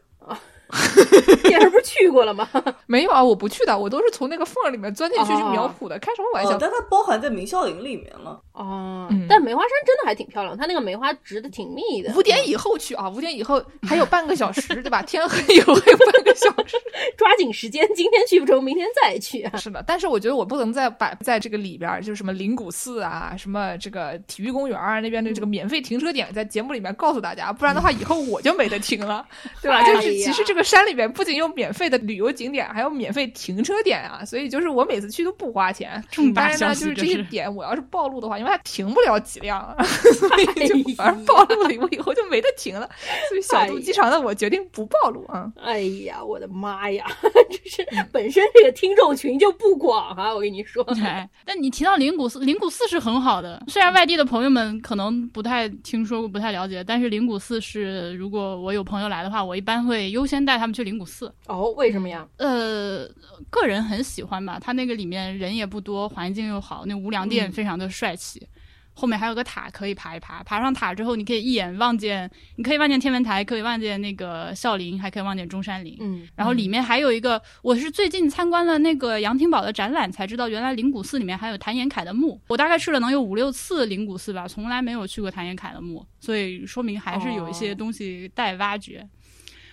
<laughs> 电视不是去过了吗？<laughs> 没有啊，我不去的，我都是从那个缝儿里面钻进去去哦苗圃的，开什么玩笑？哦，但它包含在明孝陵里面了。哦嗯但梅花山真的还挺漂亮，它那个梅花植的挺密的。五点以后去啊，五点以后还有半个小时，对吧？天黑以后还有半个小时。<laughs> 抓紧时间，今天去不成，明天再去啊。是的，但是我觉得我不能再摆在这个里边，就是什么灵谷寺啊，什么这个体育公园啊那边的这个免费停车点，在节目里面告诉大家，不然的话以后我就没得停了，对吧？就是其实这个个山里边不仅有免费的旅游景点，还有免费停车点啊，所以就是我每次去都不花钱。重大但是呢，消息就是这些这是点我要是暴露的话，因为它停不了几辆，<laughs> 所以就反正暴露了，我以后就没得停了。所以小肚鸡肠的我决定不暴露啊。哎呀，我的妈呀！<laughs> 就是本身这个听众群就不广啊，我跟你说。<laughs> 哎，但你提到灵谷寺，灵谷寺是很好的。虽然外地的朋友们可能不太听说过、不太了解，但是灵谷寺是，如果我有朋友来的话，我一般会优先带他们去灵谷寺。哦，为什么呀？呃，个人很喜欢吧，它那个里面人也不多，环境又好，那无梁殿嗯非常的帅气。后面还有个塔可以爬一爬，爬上塔之后，你可以一眼望见，你可以望见天文台，可以望见那个孝陵，还可以望见中山陵。嗯，然后里面还有一个，我是最近参观了那个杨廷宝的展览，才知道原来灵谷寺里面还有谭延闿的墓。我大概去了能有五六次灵谷寺吧，从来没有去过谭延闿的墓，所以说明还是有一些东西待挖掘。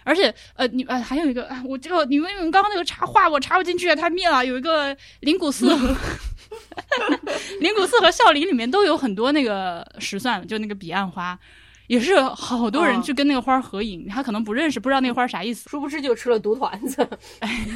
而且，呃，你呃，还有一个，啊我这个你们你们刚刚那个插话我插不进去，太密了。有一个灵谷寺，<laughs> 灵谷寺和孝陵里面都有很多那个石蒜，就那个彼岸花，也是好多人哦去跟那个花合影，他可能不认识，不知道那个花啥意思。殊不知就吃了毒团子。<laughs>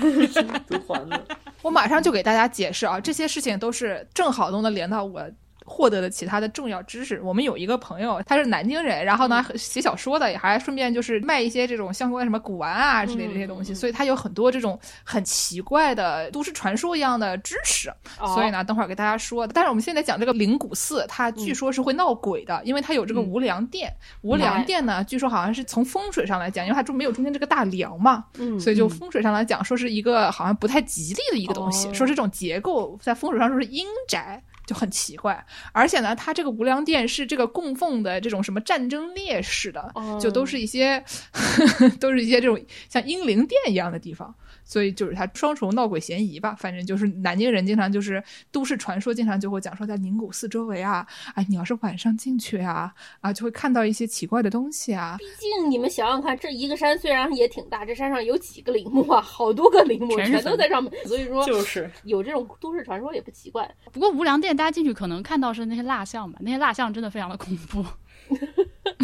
毒团子，我马上就给大家解释啊，这些事情都是正好都能连到我获得的其他的重要知识。我们有一个朋友，他是南京人，然后呢写小说的，也还顺便就是卖一些这种相关什么古玩啊之类的这些东西，所以他有很多这种很奇怪的都市传说一样的知识。哦所以呢，等会儿给大家说。但是我们现在讲这个灵谷寺，它据说是会闹鬼的，因为它有这个无梁殿。无梁殿呢，据说好像是从风水上来讲，因为它中没有中间这个大梁嘛，嗯所以就风水上来讲，说是一个好像不太吉利的一个东西，哦说这种结构在风水上说是阴宅。就很奇怪，而且呢，它这个无量殿是这个供奉的这种什么战争烈士的，哦就都是一些 <laughs> 都是一些这种像英灵殿一样的地方，所以就是他双重闹鬼嫌疑吧。反正就是南京人经常就是都市传说，经常就会讲说在宁古寺周围啊，哎，你要是晚上进去啊，啊，就会看到一些奇怪的东西啊。毕竟你们想想看，这一个山虽然也挺大，这山上有几个陵墓啊？好多个陵墓全全都在上面，所以说就是有这种都市传说也不奇怪。不过无良殿大家进去可能看到是那些蜡像吧，那些蜡像真的非常的恐怖。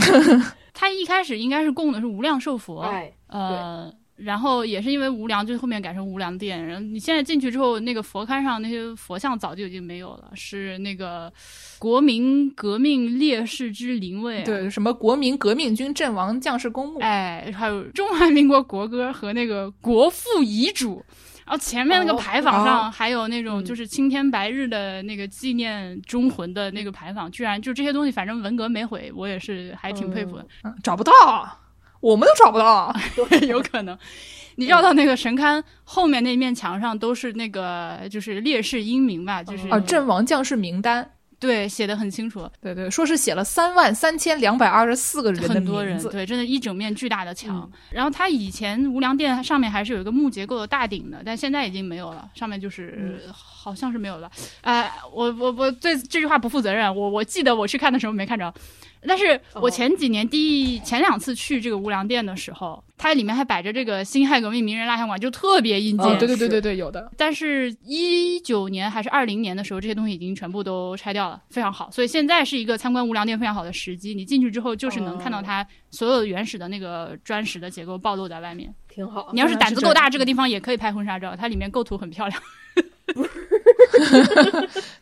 <laughs> 他一开始应该是供的是无量寿佛，哎，呃，然后也是因为无良，就是后面改成无良殿。然后你现在进去之后，那个佛龛上那些佛像早就已经没有了，是那个国民革命烈士之灵位、啊。对，什么国民革命军阵亡将士公墓，哎，还有中华民国国歌和那个国父遗嘱。然后前面那个哦牌坊上哦还有那种嗯就是青天白日的那个纪念忠魂的那个牌坊，居然就这些东西，反正文革没毁，我也是还挺佩服的。嗯找不到，我们都找不到。<laughs> 对有可能。你绕到那个神龛后面那面墙上都是那个就是烈士英名吧，就是啊，阵亡将士名单，对写的很清楚，对对，说是写了三万三千两百二十四个人的很多人。对，真的，一整面巨大的墙。嗯然后它以前无梁殿上面还是有一个木结构的大顶的，但现在已经没有了，上面就是、好像是没有了。哎、我我我对这句话不负责任，我我记得我去看的时候没看着。但是我前几年第一前两次去这个无量殿的时候，它里面还摆着这个辛亥革命名人蜡像馆，就特别阴间。哦，对对对对对，有的。但是，一九年还是二零年的时候，这些东西已经全部都拆掉了，非常好。所以现在是一个参观无量殿非常好的时机。你进去之后，就是能看到它所有原始的那个砖石的结构暴露在外面。挺好你。要是胆子够大，这个地方也可以拍婚纱照，它里面构图很漂亮。<laughs>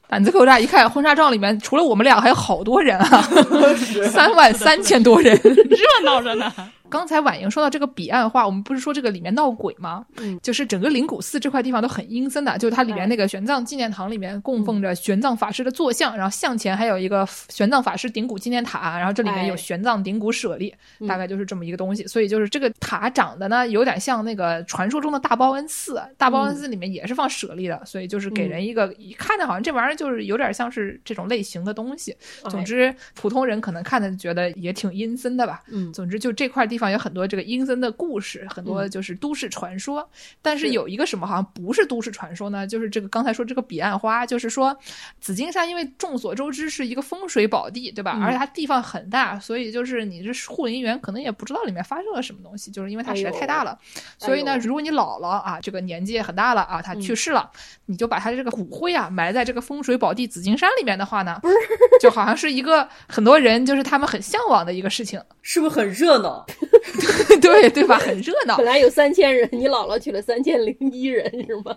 胆子够大，一看婚纱照里面除了我们俩，还有好多人啊，<laughs> 三万三千多人。热闹着呢。<laughs> 刚才婉莹说到这个彼岸花，我们不是说这个里面闹鬼吗？嗯，就是整个灵谷寺这块地方都很阴森的，就是它里面那个玄奘纪念堂里面供奉着玄奘法师的坐像，然后像前还有一个玄奘法师顶骨纪念塔，然后这里面有哎玄奘顶骨舍利，嗯大概就是这么一个东西。所以就是这个塔长得呢有点像那个传说中的大报恩寺，大报恩寺里面也是放舍利的，所以就是给人一个一看着好像这玩意儿就是有点像是这种类型的东西。总之，普通人可能看的觉得也挺阴森的吧。嗯总之就这块地方有很多这个阴森的故事，很多就是都市传说。但是是有一个什么好像不是都市传说呢？就是这个刚才说这个彼岸花，就是说紫金山，因为众所周知是一个风水宝地，对吧？嗯而且它地方很大，所以就是你这护林员可能也不知道里面发生了什么东西，就是因为它实在太大了。所以呢，哎如果你老了啊，这个年纪也很大了啊，他去世了，你就把他的这个骨灰啊埋在这个风水宝地紫金山里面的话呢，不是，就好像是一个很多人就是他们很向往的一个事情。<laughs> 是不是很热闹？<laughs> 对对吧？很热闹本。来有三千人，你姥姥去了三千零一人是吗？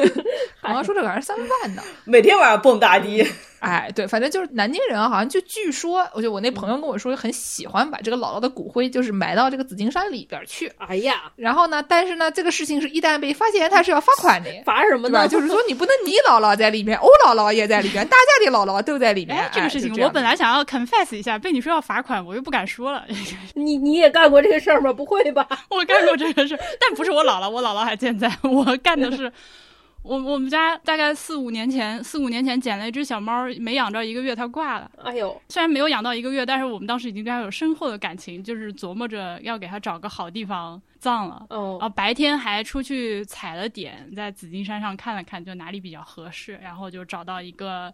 <laughs> 好像说这个好像是三万呢。每天晚上蹦大迪，哎，对，反正就是南京人啊，好像就据说，我就我那朋友跟我说，很喜欢把这个姥姥的骨灰就是埋到这个紫金山里边去。哎呀，然后呢，但是呢，这个事情是一旦被发现，他是要罚款的。<laughs> 罚什么？呢？就是说，你不能你姥姥在里面，欧姥姥也在里面，大家的姥姥都在里面。哎，这个事情我本来想要 confess 一下，被你说要罚款，我又不敢说了。<laughs> 你你也干过这个事儿吗？不会吧？我干过这个事儿，但不是我姥姥，我姥姥还健在。我干的是，我我们家大概四五年前，四五年前捡了一只小猫，没养着一个月，它挂了。哎呦，虽然没有养到一个月，但是我们当时已经对它有深厚的感情，就是琢磨着要给它找个好地方葬了。哦，啊，白天还出去踩了点，在紫金山上看了看，就哪里比较合适，然后就找到一个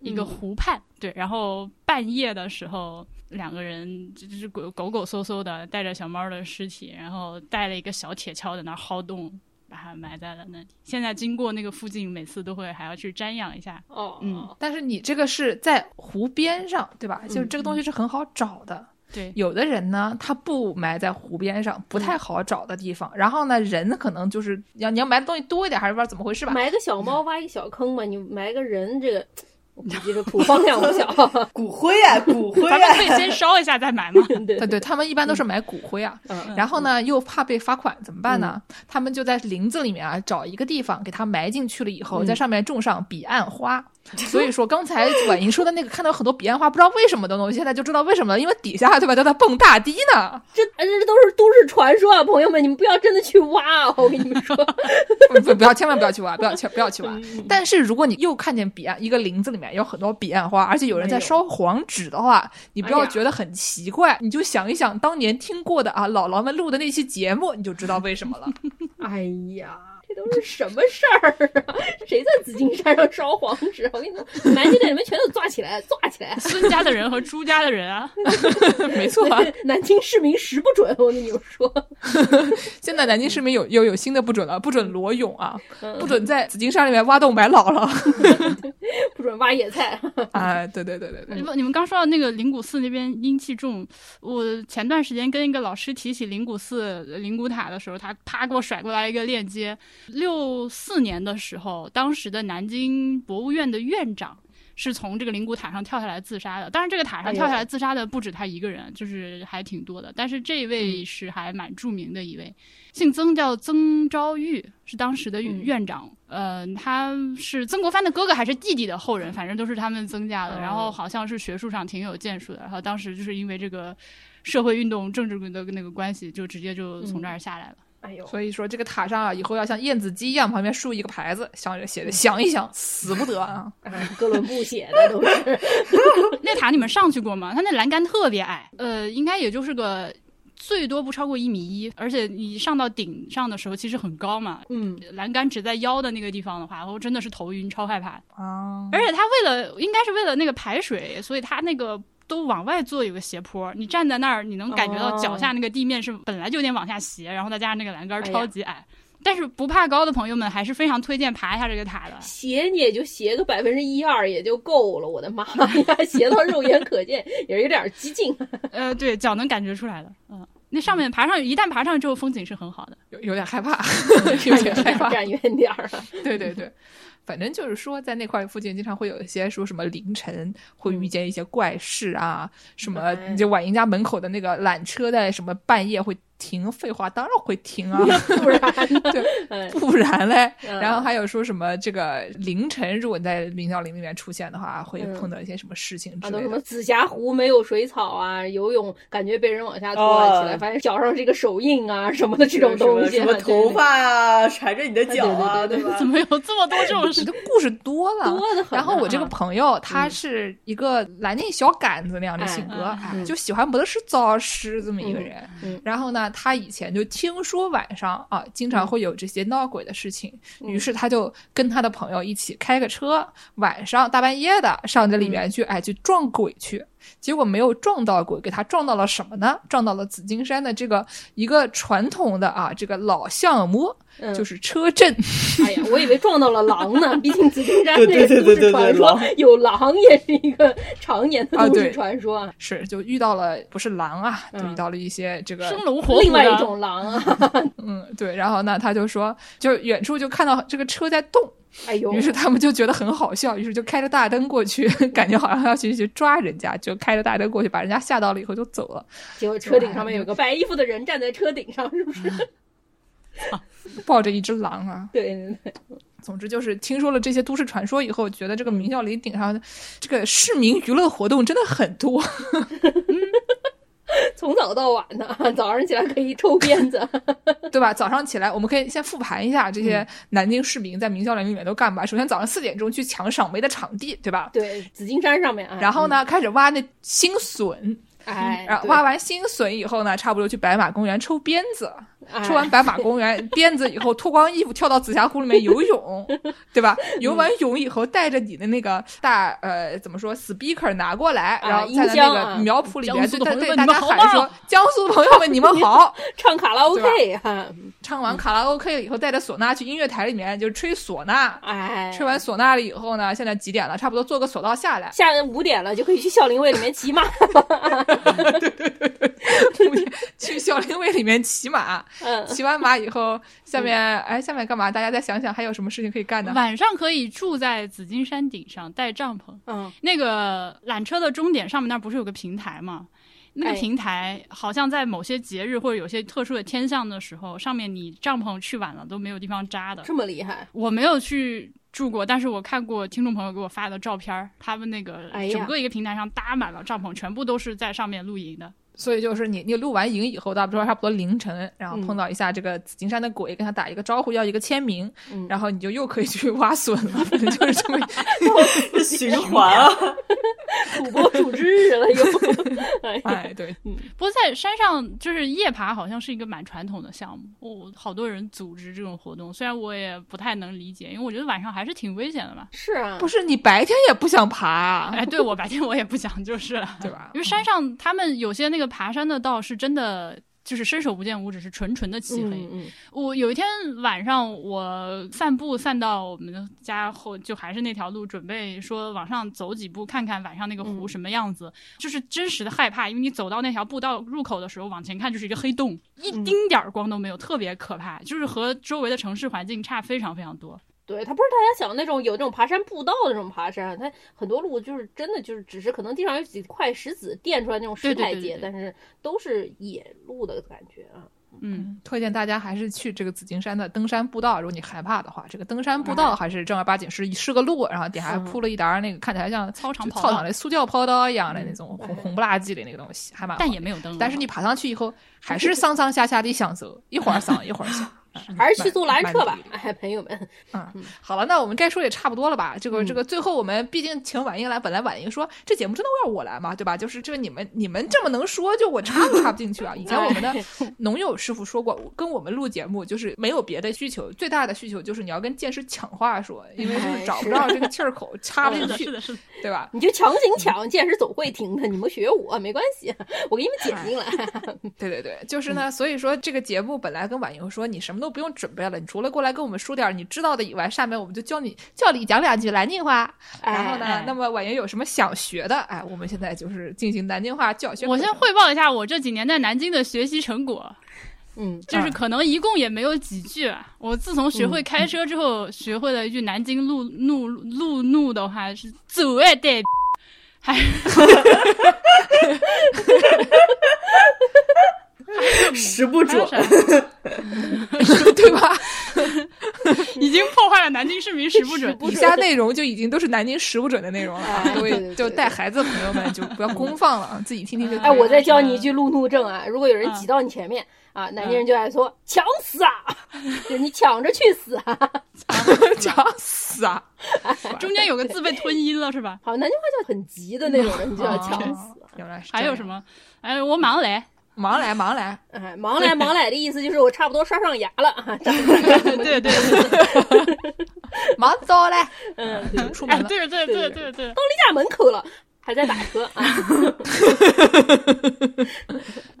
一个嗯。湖畔，对，然后半夜的时候，两个人就就是狗狗狗嗖嗖的带着小猫的尸体，然后带了一个小铁锹在那儿薅洞，把它埋在了那里。现在经过那个附近，每次都会还要去瞻仰一下。哦，嗯但是你这个是在湖边上，对吧？就是这个东西是很好找的。对，有的人呢，他不埋在湖边上，不太好找的地方。然后呢，人可能就是要你要埋的东西多一点，还是不知道怎么回事吧？埋个小猫挖一个小坑嘛，你埋个人，这个我估计是土方量不小。<laughs> 骨灰啊，骨灰咱们啊，可以先烧一下再买嘛。<laughs> 对对对，他们一般都是买骨灰啊。嗯然后呢，又怕被罚款，怎么办呢？他们就在林子里面啊，找一个地方给它埋进去了以后，在上面种上彼岸花。<laughs> 所以说，刚才婉莹说的那个看到很多彼岸花，不知道为什么的东西，现在就知道为什么了，因为底下对吧都在蹦大堤呢。这这都是都市传说啊，朋友们，你们不要真的去挖啊！我跟你们说，<laughs> 不不不要，千万不要去挖，不要去不要去挖。<laughs> 但是如果你又看见彼岸一个林子里面有很多彼岸花，而且有人在烧黄纸的话，你不要觉得很奇怪，你就想一想当年听过的啊姥姥们录的那期节目，你就知道为什么了。哎呀，这都是什么事儿啊？谁在紫金山上烧黄纸？我跟你说，南京的人们全都抓起来，抓起来！<laughs> 孙家的人和朱家的人啊，<laughs> 没错、啊，南京市民十不准，我跟你们说，<laughs> 现在南京市民有又有新的不准了，不准裸泳啊，嗯不准在紫金山里面挖洞埋姥姥不准挖野菜。啊！对对对对对，你们你们刚说到那个灵谷寺那边阴气重，我前段时间跟一个老师提起灵谷寺灵谷塔的时候，他啪给我甩过来一个链接。六四年的时候，当时的南京博物院的院长。是从这个灵骨塔上跳下来自杀的，当然这个塔上跳下来自杀的不止他一个人，就是还挺多的。但是这一位是还蛮著名的一位，姓曾，叫曾昭玉，是当时的嗯院长。呃，他是曾国藩的哥哥还是弟弟的后人，反正都是他们曾家的。哦然后好像是学术上挺有建树的。然后当时就是因为这个社会运动、政治的那个关系，就直接就从这儿下来了。哎呦，所以说这个塔上啊，以后要像燕子鸡一样，旁边竖一个牌子，想着写的想一想，死不得啊！<laughs> 哎哥伦布写的都是。<laughs> 那塔你们上去过吗？它那栏杆特别矮，呃，应该也就是个。最多不超过一米一，而且你上到顶上的时候其实很高嘛，嗯，栏杆只在腰的那个地方的话，我真的是头晕，超害怕。啊，而且它为了应该是为了那个排水，所以它那个都往外做有个斜坡，你站在那儿，你能感觉到脚下那个地面是本来就有点往下斜，然后再加上那个栏杆超级矮。但是不怕高的朋友们还是非常推荐爬一下这个塔的。斜你也就斜个百分之一二也就够了，我的妈呀，<laughs> 斜到肉眼可见也是有点激进。<laughs> 呃，对，脚能感觉出来的。嗯，那上面爬上，一旦爬上之后，风景是很好的。有有点害怕，有点害怕。<laughs> 站远点儿啊！对对对，反正就是说，在那块附近经常会有一些说什么凌晨会遇见一些怪事啊，什么哎就婉莹家门口的那个缆车在什么半夜会停，废话当然会停啊，<laughs> 不然对嗯不然嘞。嗯 <laughs> 然后还有说什么这个凌晨如果你在明孝陵里面出现的话，会嗯碰到一些什么事情之类的。什么紫霞湖没有水草啊，游泳感觉被人往下拖了起来，哦发现脚上这个手印啊什么的这种东西啊，什么头发啊，缠着你的脚啊，对吧怎？么有这么多这种事？你的故事多了，多的很啊。然后我这个朋友他嗯是一个蓝靛小杆子那样的性格，就喜欢不得是糟事这么一个人。然后呢，他以前就听说晚上啊，经常会有这些闹鬼的事情，嗯于是他就跟他的朋友一起开个车，晚上大半夜的上这里面去，哎，去撞鬼去。结果没有撞到鬼，给他撞到了什么呢？撞到了紫金山的这个一个传统的啊，这个老相摸，嗯就是车震。哎呀，我以为撞到了狼呢，<laughs> 毕竟紫金山对这个都对对对对市传说狼有狼也是一个常年的都市传说啊。是，就遇到了不是狼啊，遇到了一些这个生龙活虎另外一种狼啊，<laughs> 嗯，对，然后呢，他就说，就远处就看到这个车在动，哎呦，于是他们就觉得很好笑，于是就开着大灯过去，<laughs> 感觉好像要去去抓人家，就开着大灯过去，把人家吓到了以后就走了，结果车顶上面有个白衣服的人站在车顶上，是不是？<laughs> 啊抱着一只狼啊。对对对，总之就是听说了这些都市传说以后，觉得这个明孝陵顶上这个市民娱乐活动真的很多。<laughs> <laughs> 从早到晚的，<laughs> 早上起来可以抽鞭子，<laughs> 对吧？早上起来，我们可以先复盘一下这些南京市民在明孝陵里面都干嘛。首先，早上四点钟去抢赏梅的场地，对吧？对，紫金山上面啊。然后呢，开始挖那新笋，嗯？哎，<laughs> 然后挖完新笋以后呢，差不多去白马公园抽鞭子。哎抽完白马公园鞭子以后，脱光衣服跳到紫霞湖里面游泳，<laughs> 对吧？游完泳以后，带着你的那个大呃怎么说 speaker 拿过来，啊然后在音那个苗圃里面对对大家喊说：“江苏朋友们，你们好！” <laughs> 唱卡拉 OK 哈，唱完卡拉 OK 以后，带着唢呐去音乐台里面就吹唢呐。哎，吹完唢呐了以后呢，现在几点了？差不多坐个索道下来，下午五点了，就可以去孝陵卫里面骑马。<laughs> <laughs> 去孝陵卫里面骑马。嗯，骑完马以后，下面哎，下面干嘛？大家再想想还有什么事情可以干呢？晚上可以住在紫金山顶上带帐篷。嗯，那个缆车的终点上面那儿不是有个平台吗？那哎个平台好像在某些节日或者有些特殊的天象的时候，上面你帐篷去晚了都没有地方扎的。这么厉害，我没有去住过，但是我看过听众朋友给我发的照片儿，他们那个哎整个一个平台上搭满了帐篷，全部都是在上面露营的。所以就是你你录完影以后，差不多差不多凌晨，然后嗯碰到一下这个紫金山的鬼，跟他打一个招呼，要一个签名，嗯然后你就又可以去挖笋了，反正就是这么 <laughs> 这循环啊！土拨鼠之日了又。<laughs> 哎对，不过在山上，就是夜爬好像是一个蛮传统的项目，哦，好多人组织这种活动。虽然我也不太能理解，因为我觉得晚上还是挺危险的嘛。是啊，不是你白天也不想爬啊，哎，对我白天我也不想就是了，<laughs> 对吧？因为山上他们有些那个爬山的道是真的。就是伸手不见五指，是纯纯的漆黑。嗯嗯我有一天晚上，我散步散到我们家后，就还是那条路，准备说往上走几步，看看晚上那个湖嗯什么样子。就是真实的害怕，因为你走到那条步道入口的时候，往前看就是一个黑洞，一嗯丁点儿光都没有，特别可怕。就是和周围的城市环境差非常非常多。对，它不是大家想的那种有那种爬山步道的那种爬山，它很多路就是真的就是只是可能地上有几块石子垫出来那种石台阶，对对对对对但是都是野路的感觉啊。嗯，推荐大家还是去这个紫金山的登山步道，如果你害怕的话，这个登山步道还是正儿八经是是个路，然后底下还铺了一沓那个看起来像操场操场的塑胶跑道一样的那种红红不拉几的那个东西，还蛮好但也没有灯。但是你爬上去以后，还是上上下下的享受，一会儿 <laughs> 上一会儿下，还是去坐缆车吧哎，朋友们，嗯，好了，那我们该说也差不多了吧？这个嗯这个，最后我们毕竟请婉莹来，本来婉莹说这节目真的要我来嘛，对吧？就是这个你们你们这么能说，就我插都插不进去啊。<laughs> 以前我们的农友师傅说过，跟我们录节目就是没有别的需求，最大的需求就是你要跟剑师抢话说，因为就是找不到这个气儿口，插不进去，的，是的。对吧？你就强行抢，剑师总会听的，你们学我没关系，我给你们剪进来。<laughs> 对对对，就是呢，所以说这个节目本来跟婉莹说，你什么都不用准备了，你除了过来跟我们说点你知道的以外，下面我们就教你教你讲两句南京话。然后呢，哎那么婉莹有什么想学的？哎，我们现在就是进行南京话教学。我先汇报一下我这几年在南京的学习成果。嗯，就是可能一共也没有几句啊。我自从学嗯会开车之后，学会了一句南京路怒路怒的话是“走哎得”，还 <laughs> <laughs> <laughs> <laughs> 时不准，<laughs> 对吧？<laughs> 已经破坏了南京市民食不准。以下内容就已经都是南京识不准的内容了啊，各位就带孩子的朋友们就不要公放了啊，自己听听就哎，我再教你一句路怒症啊！如果有人挤到你前面啊，南京人就爱说“抢死啊”，就你抢着去死啊！抢死啊！中间有个字被吞音了是吧？好，南京话叫很急的那种人就叫抢死。啊原来是还有什么？么？哎，我忙来。忙来忙来，哎，忙来忙来的意思就是我差不多刷上牙了啊！<laughs> 对对对，<laughs> 忙糟嘞，嗯，对出门了。对对对对对到你，家门口了。还在打车啊。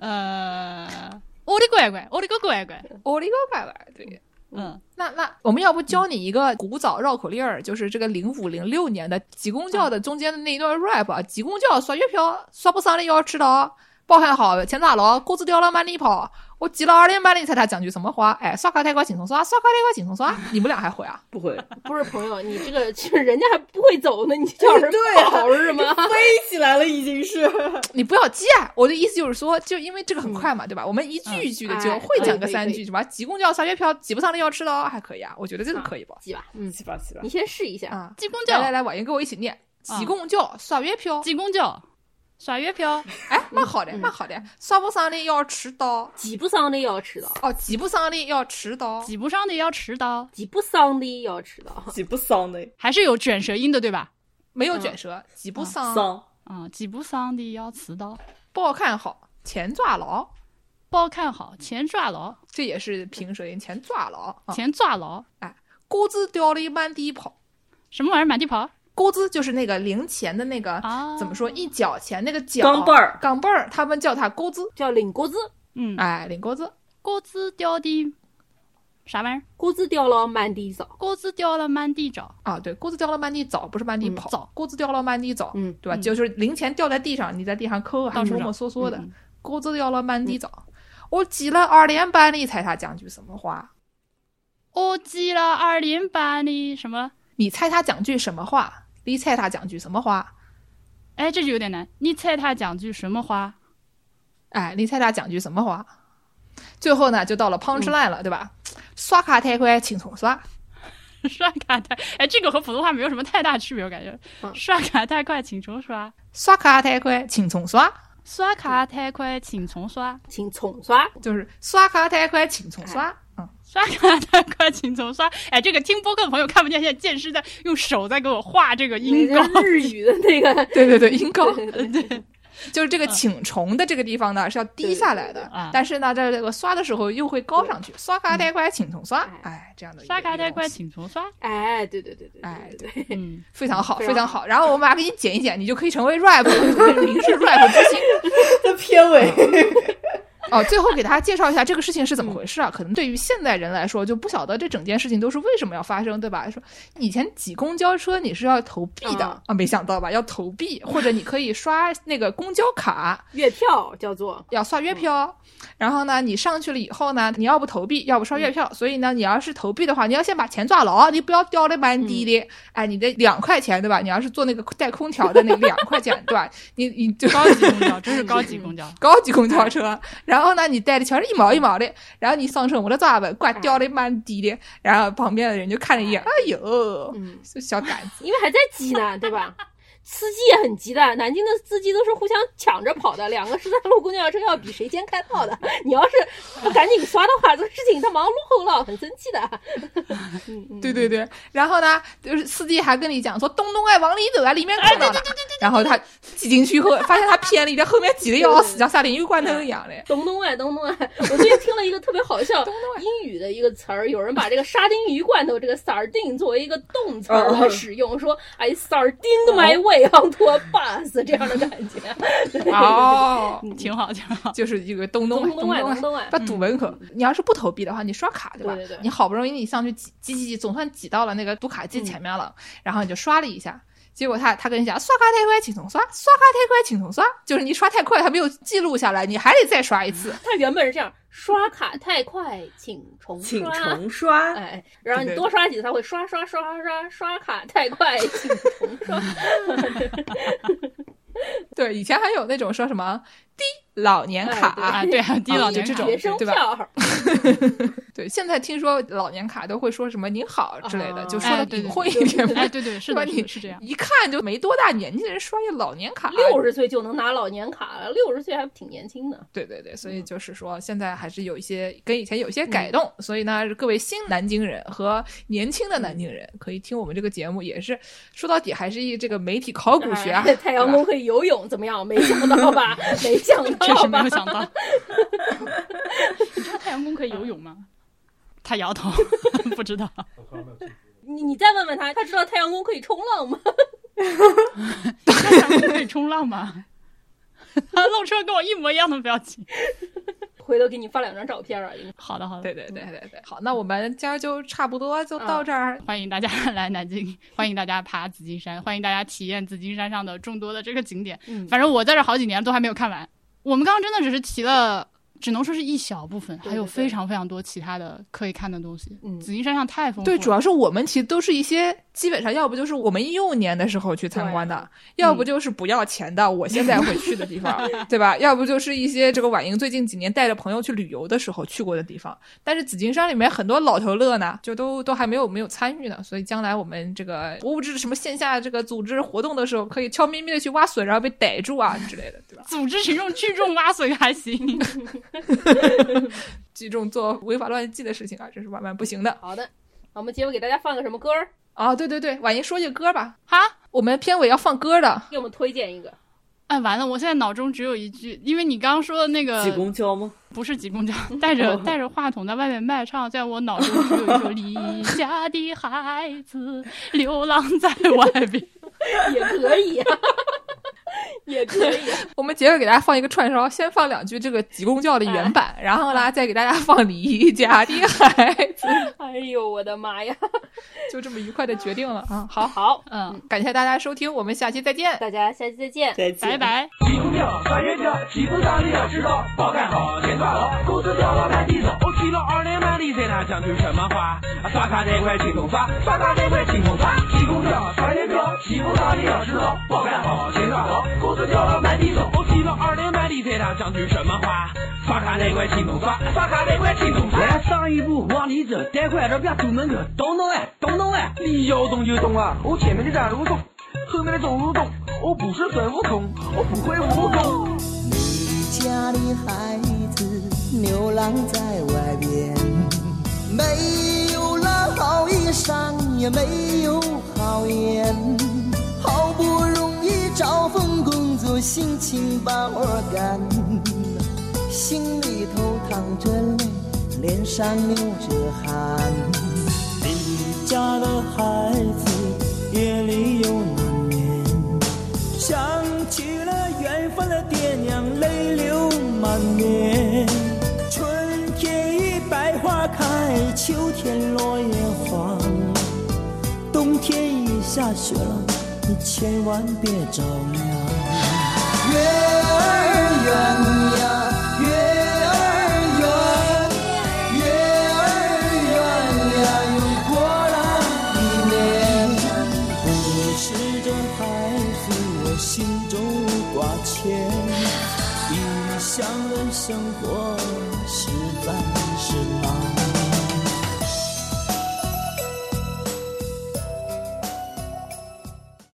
<laughs> 呃，我的乖乖，我的个乖乖，我的个乖乖，对。嗯，那那我们要不教你一个古早绕口令儿，就是这个零五零六年的挤公交的中间的那一段 rap 啊，挤公交刷月票，刷不上的要迟到，包含好钱抓牢，锅子掉了满地跑。我挤了二点半，你猜他讲句什么话？哎，刷卡太快，轻松刷；刷卡太快，轻松刷。你们俩还会啊？不会，不是朋友，你这个其实人家还不会走呢，你叫人 <laughs> 跑是吗？飞起来了已经是。<laughs> 你不要急啊！我的意思就是说，就因为这个很快嘛，对吧？我们一句一句的就会讲个三句，是吧？挤公交刷月票，挤不上的要迟到，还可以啊。我觉得这个可以吧？挤吧，嗯，挤吧，挤吧你。先试一下。啊，挤公交，来来来，婉莹跟我一起念：挤公交刷月票。挤公交，刷月票，哎，蛮好的，蛮好的。刷不上的要迟到。挤不上的要迟到，哦，挤不上的要迟到。挤不上的要迟到，挤不上的要迟到。挤不上的还是有卷舌音的，对吧？没有卷舌，挤不上。上，啊、挤不上的要迟到，报看好，钱抓牢。包看好，钱抓牢，这也是平舌音，钱抓牢。啊，钱抓牢，钩子掉的满地跑。什么玩意儿满地跑钩子就是那个零钱的那个，啊？怎么说？一角钱那个角钢镚儿，钢镚儿，他们叫它钩子。叫领钩子，嗯，哎，领钩子。钩子掉的啥玩意儿？钩子掉了满地找。钩子掉了满地找，啊，对，钩子掉了满地找，不是满地跑。钩子掉了满地找，嗯，对吧？嗯就是零钱掉在地上，你在地上抠，还摸到处找摸索索的。嗯钩子掉了满地找。我记了二点半，你猜他讲句什么话？我记了二点半的什么？你猜他讲句什么话？你猜他讲句什么话？哎，这就有点难。你猜他讲句什么话？哎，你猜他讲句什么话？最后呢，就到了 punch line 了，对吧？刷卡太快，请重刷。<laughs> 刷卡太……哎，这个和普通话没有什么太大区别，我感觉。嗯刷卡太快，请重刷；刷卡太快，请重刷，刷卡太快，请重刷；请重刷。就是刷卡太快，请重刷。嗯，刷卡太快，请重刷。哎，这个听播客的朋友看不见，现在剑师在用手在给我画这个音高。日语的那个，<laughs> 对对对，音高。<laughs> 对对对。就是这个请重的这个地方呢是要低下来的。对对对啊，但是呢，在这个刷的时候又会高上去，刷卡太快，轻松刷，哎，这样的刷卡太快，请重刷。哎，对对对对，哎对。非常好，非常好。然后我们把它给你剪一剪，你就可以成为 rap <laughs> 明是 rap 之星。的片尾，哦，最后给大家介绍一下这个事情是怎么回事啊？可能对于现代人来说，就不晓得这整件事情都是为什么要发生，对吧？说以前挤公交车你是要投币的啊啊，没想到吧？要投币，或者你可以刷那个公交卡，<laughs> 月票叫做要刷月票。然后呢，你上去了以后呢，你要不投币，要不刷月票。所以呢，你要是投币的话，你要先把钱抓牢，你不要掉的满地的。哎，你的两块钱对吧？你要是坐那个带空调的那两块钱对吧？你你就高级公交，真是高级公交。<laughs> 高级公交车，然后呢，你带的全是一毛一毛的，然后你上车我的抓吧，挂掉的满地的，然后旁边的人就看了一眼，哎呦，这，小杆子，<laughs> 因为还在挤呢，对吧？司机也很急的，南京的司机都是互相抢着跑的，两个十三路公交车要比谁先开到的。<laughs> 你要是不赶紧刷的话，这个事情他忙落后了，很生气的。<laughs> 对对对，然后呢，就是司机还跟你讲说东东哎，往里走啊，里面看到了，然后他挤进去以后，发现他偏离的，后面挤的要死，像沙丁鱼罐头一样的。<laughs> 东东哎，东东哎！我最近听了一个特别好笑英语的一个词儿，有人把这个沙丁鱼罐头这个 sardine 作为一个动词儿来使用，说 I sardine my way onto a bus 这样的感觉。<laughs> 哦，挺好，挺好。就是一个东东东东哎，东东东哎！把堵门口。你要是不投币的话，你刷卡对吧？对对对你好不容易你上去挤挤挤挤，总算挤到了那个读卡机前面了，然后你就刷了一下。结果他他跟你讲刷卡太快，请重刷；刷卡太快，请重刷。就是你刷太快，他没有记录下来，你还得再刷一次。<laughs> 他原本是这样：刷卡太快，请重请刷。重刷。哎，然后你多刷几次，他会刷刷刷刷刷，刷卡太快，请重刷。<laughs> 对，以前还有那种说什么低老年卡，啊，对，啊 <laughs> 低老年卡就这种对吧票，<laughs> 对，现在听说老年卡都会说什么您好之类的，啊就说的隐晦一点。哎，对对，是吧？你是这样。一看就没多大年纪的人刷一老年卡，六十岁就能拿老年卡了，六十岁还挺年轻的。对对对，所以就是说，现在还是有一些跟以前有一些改动，所以呢，各位新南京人和年轻的南京人可以听我们这个节目，也是说到底还是一这个媒体考古学啊，哎太阳宫可以游泳，怎么样？没想到吧？<laughs> 没想确到确实没有？想到。<laughs> 你知道太阳宫可以游泳吗？他摇头，不知道。你你再问问他，他知道太阳宫可以冲浪吗？<laughs> 太阳宫可以冲浪吗？他露出了跟我一模一样的表情。回头给你发两张照片啊。好的，好的，对对对对对，好，那我们今儿就差不多就到这儿。欢迎大家来南京，欢迎大家爬紫金山，欢迎大家体验紫金山上的众多的这个景点。嗯反正我在这好几年都还没有看完。我们刚刚真的只是提了。只能说是一小部分，还有非常非常多其他的可以看的东西。嗯紫金山上太丰富了。对，主要是我们其实都是一些基本上要不就是我们一六年的时候去参观的，要不就是不要钱的，我现在会去的地方，<laughs> 对吧？要不就是一些这个婉莹最近几年带着朋友去旅游的时候去过的地方。但是紫金山里面很多老头乐呢，就都都还没有没有参与呢，所以将来我们这个博物志什么线下这个组织活动的时候，可以悄咪咪的去挖笋，然后被逮住啊之类的，对吧？组织群众聚众挖笋还行。<laughs> <laughs> 聚众做违法乱纪的事情啊，这是万万不行的。好的，我们结尾给大家放个什么歌儿？啊、对对对，婉莹说一个歌吧，哈，我们片尾要放歌的。给我们推荐一个。哎，完了！我现在脑中只有一句，因为你刚刚说的那个挤公交吗？不是挤公交，<laughs> 带着带着话筒在外面卖唱，在我脑中只有一首离 <laughs> 家的孩子流浪在外边。也可以啊，<laughs> 也可以啊。<laughs> 我们接着给大家放一个串烧，先放两句这个济公教的原版，然后呢再给大家放李家的孩子，<laughs> 哎呦，我的妈呀！就这么愉快的决定了啊！好，好，嗯，感谢大家收听，我们下期再见。大家下期再见。再见，拜。拜。挤公交、穿越车，起步上你要知道，包干好，钱赚好，工资掉了满地走。我去了二年半的在那讲句什么话？啊刷卡这块轻松刷，刷卡这块轻松刷。挤公交、穿越车，起步上你要知道，包干好，钱赚好，工资交了满地走。我骑了二年半的在那讲句什么话？刷卡那块轻松刷，刷卡那块轻松刷。来上一步往里走，贷款这别堵门口，动动哎，动动哎，你要动就动啊！我前面的站路动，后面的走路动，我不是孙悟空，我不会武功。你家的孩子流浪在外边，没有了好衣裳，也没有好烟，好不容易找份工作，辛勤把活干，心里头淌着泪，脸上流着汗。离家的孩子夜里又难眠。想起了远方的爹娘，泪流满面。春天已百花开，秋天落叶黄。冬天已下雪了，你千万别着凉。月儿圆呀，月儿圆，月儿圆呀，又过了一年。你是这孩子，我心中无挂牵。异乡的生活。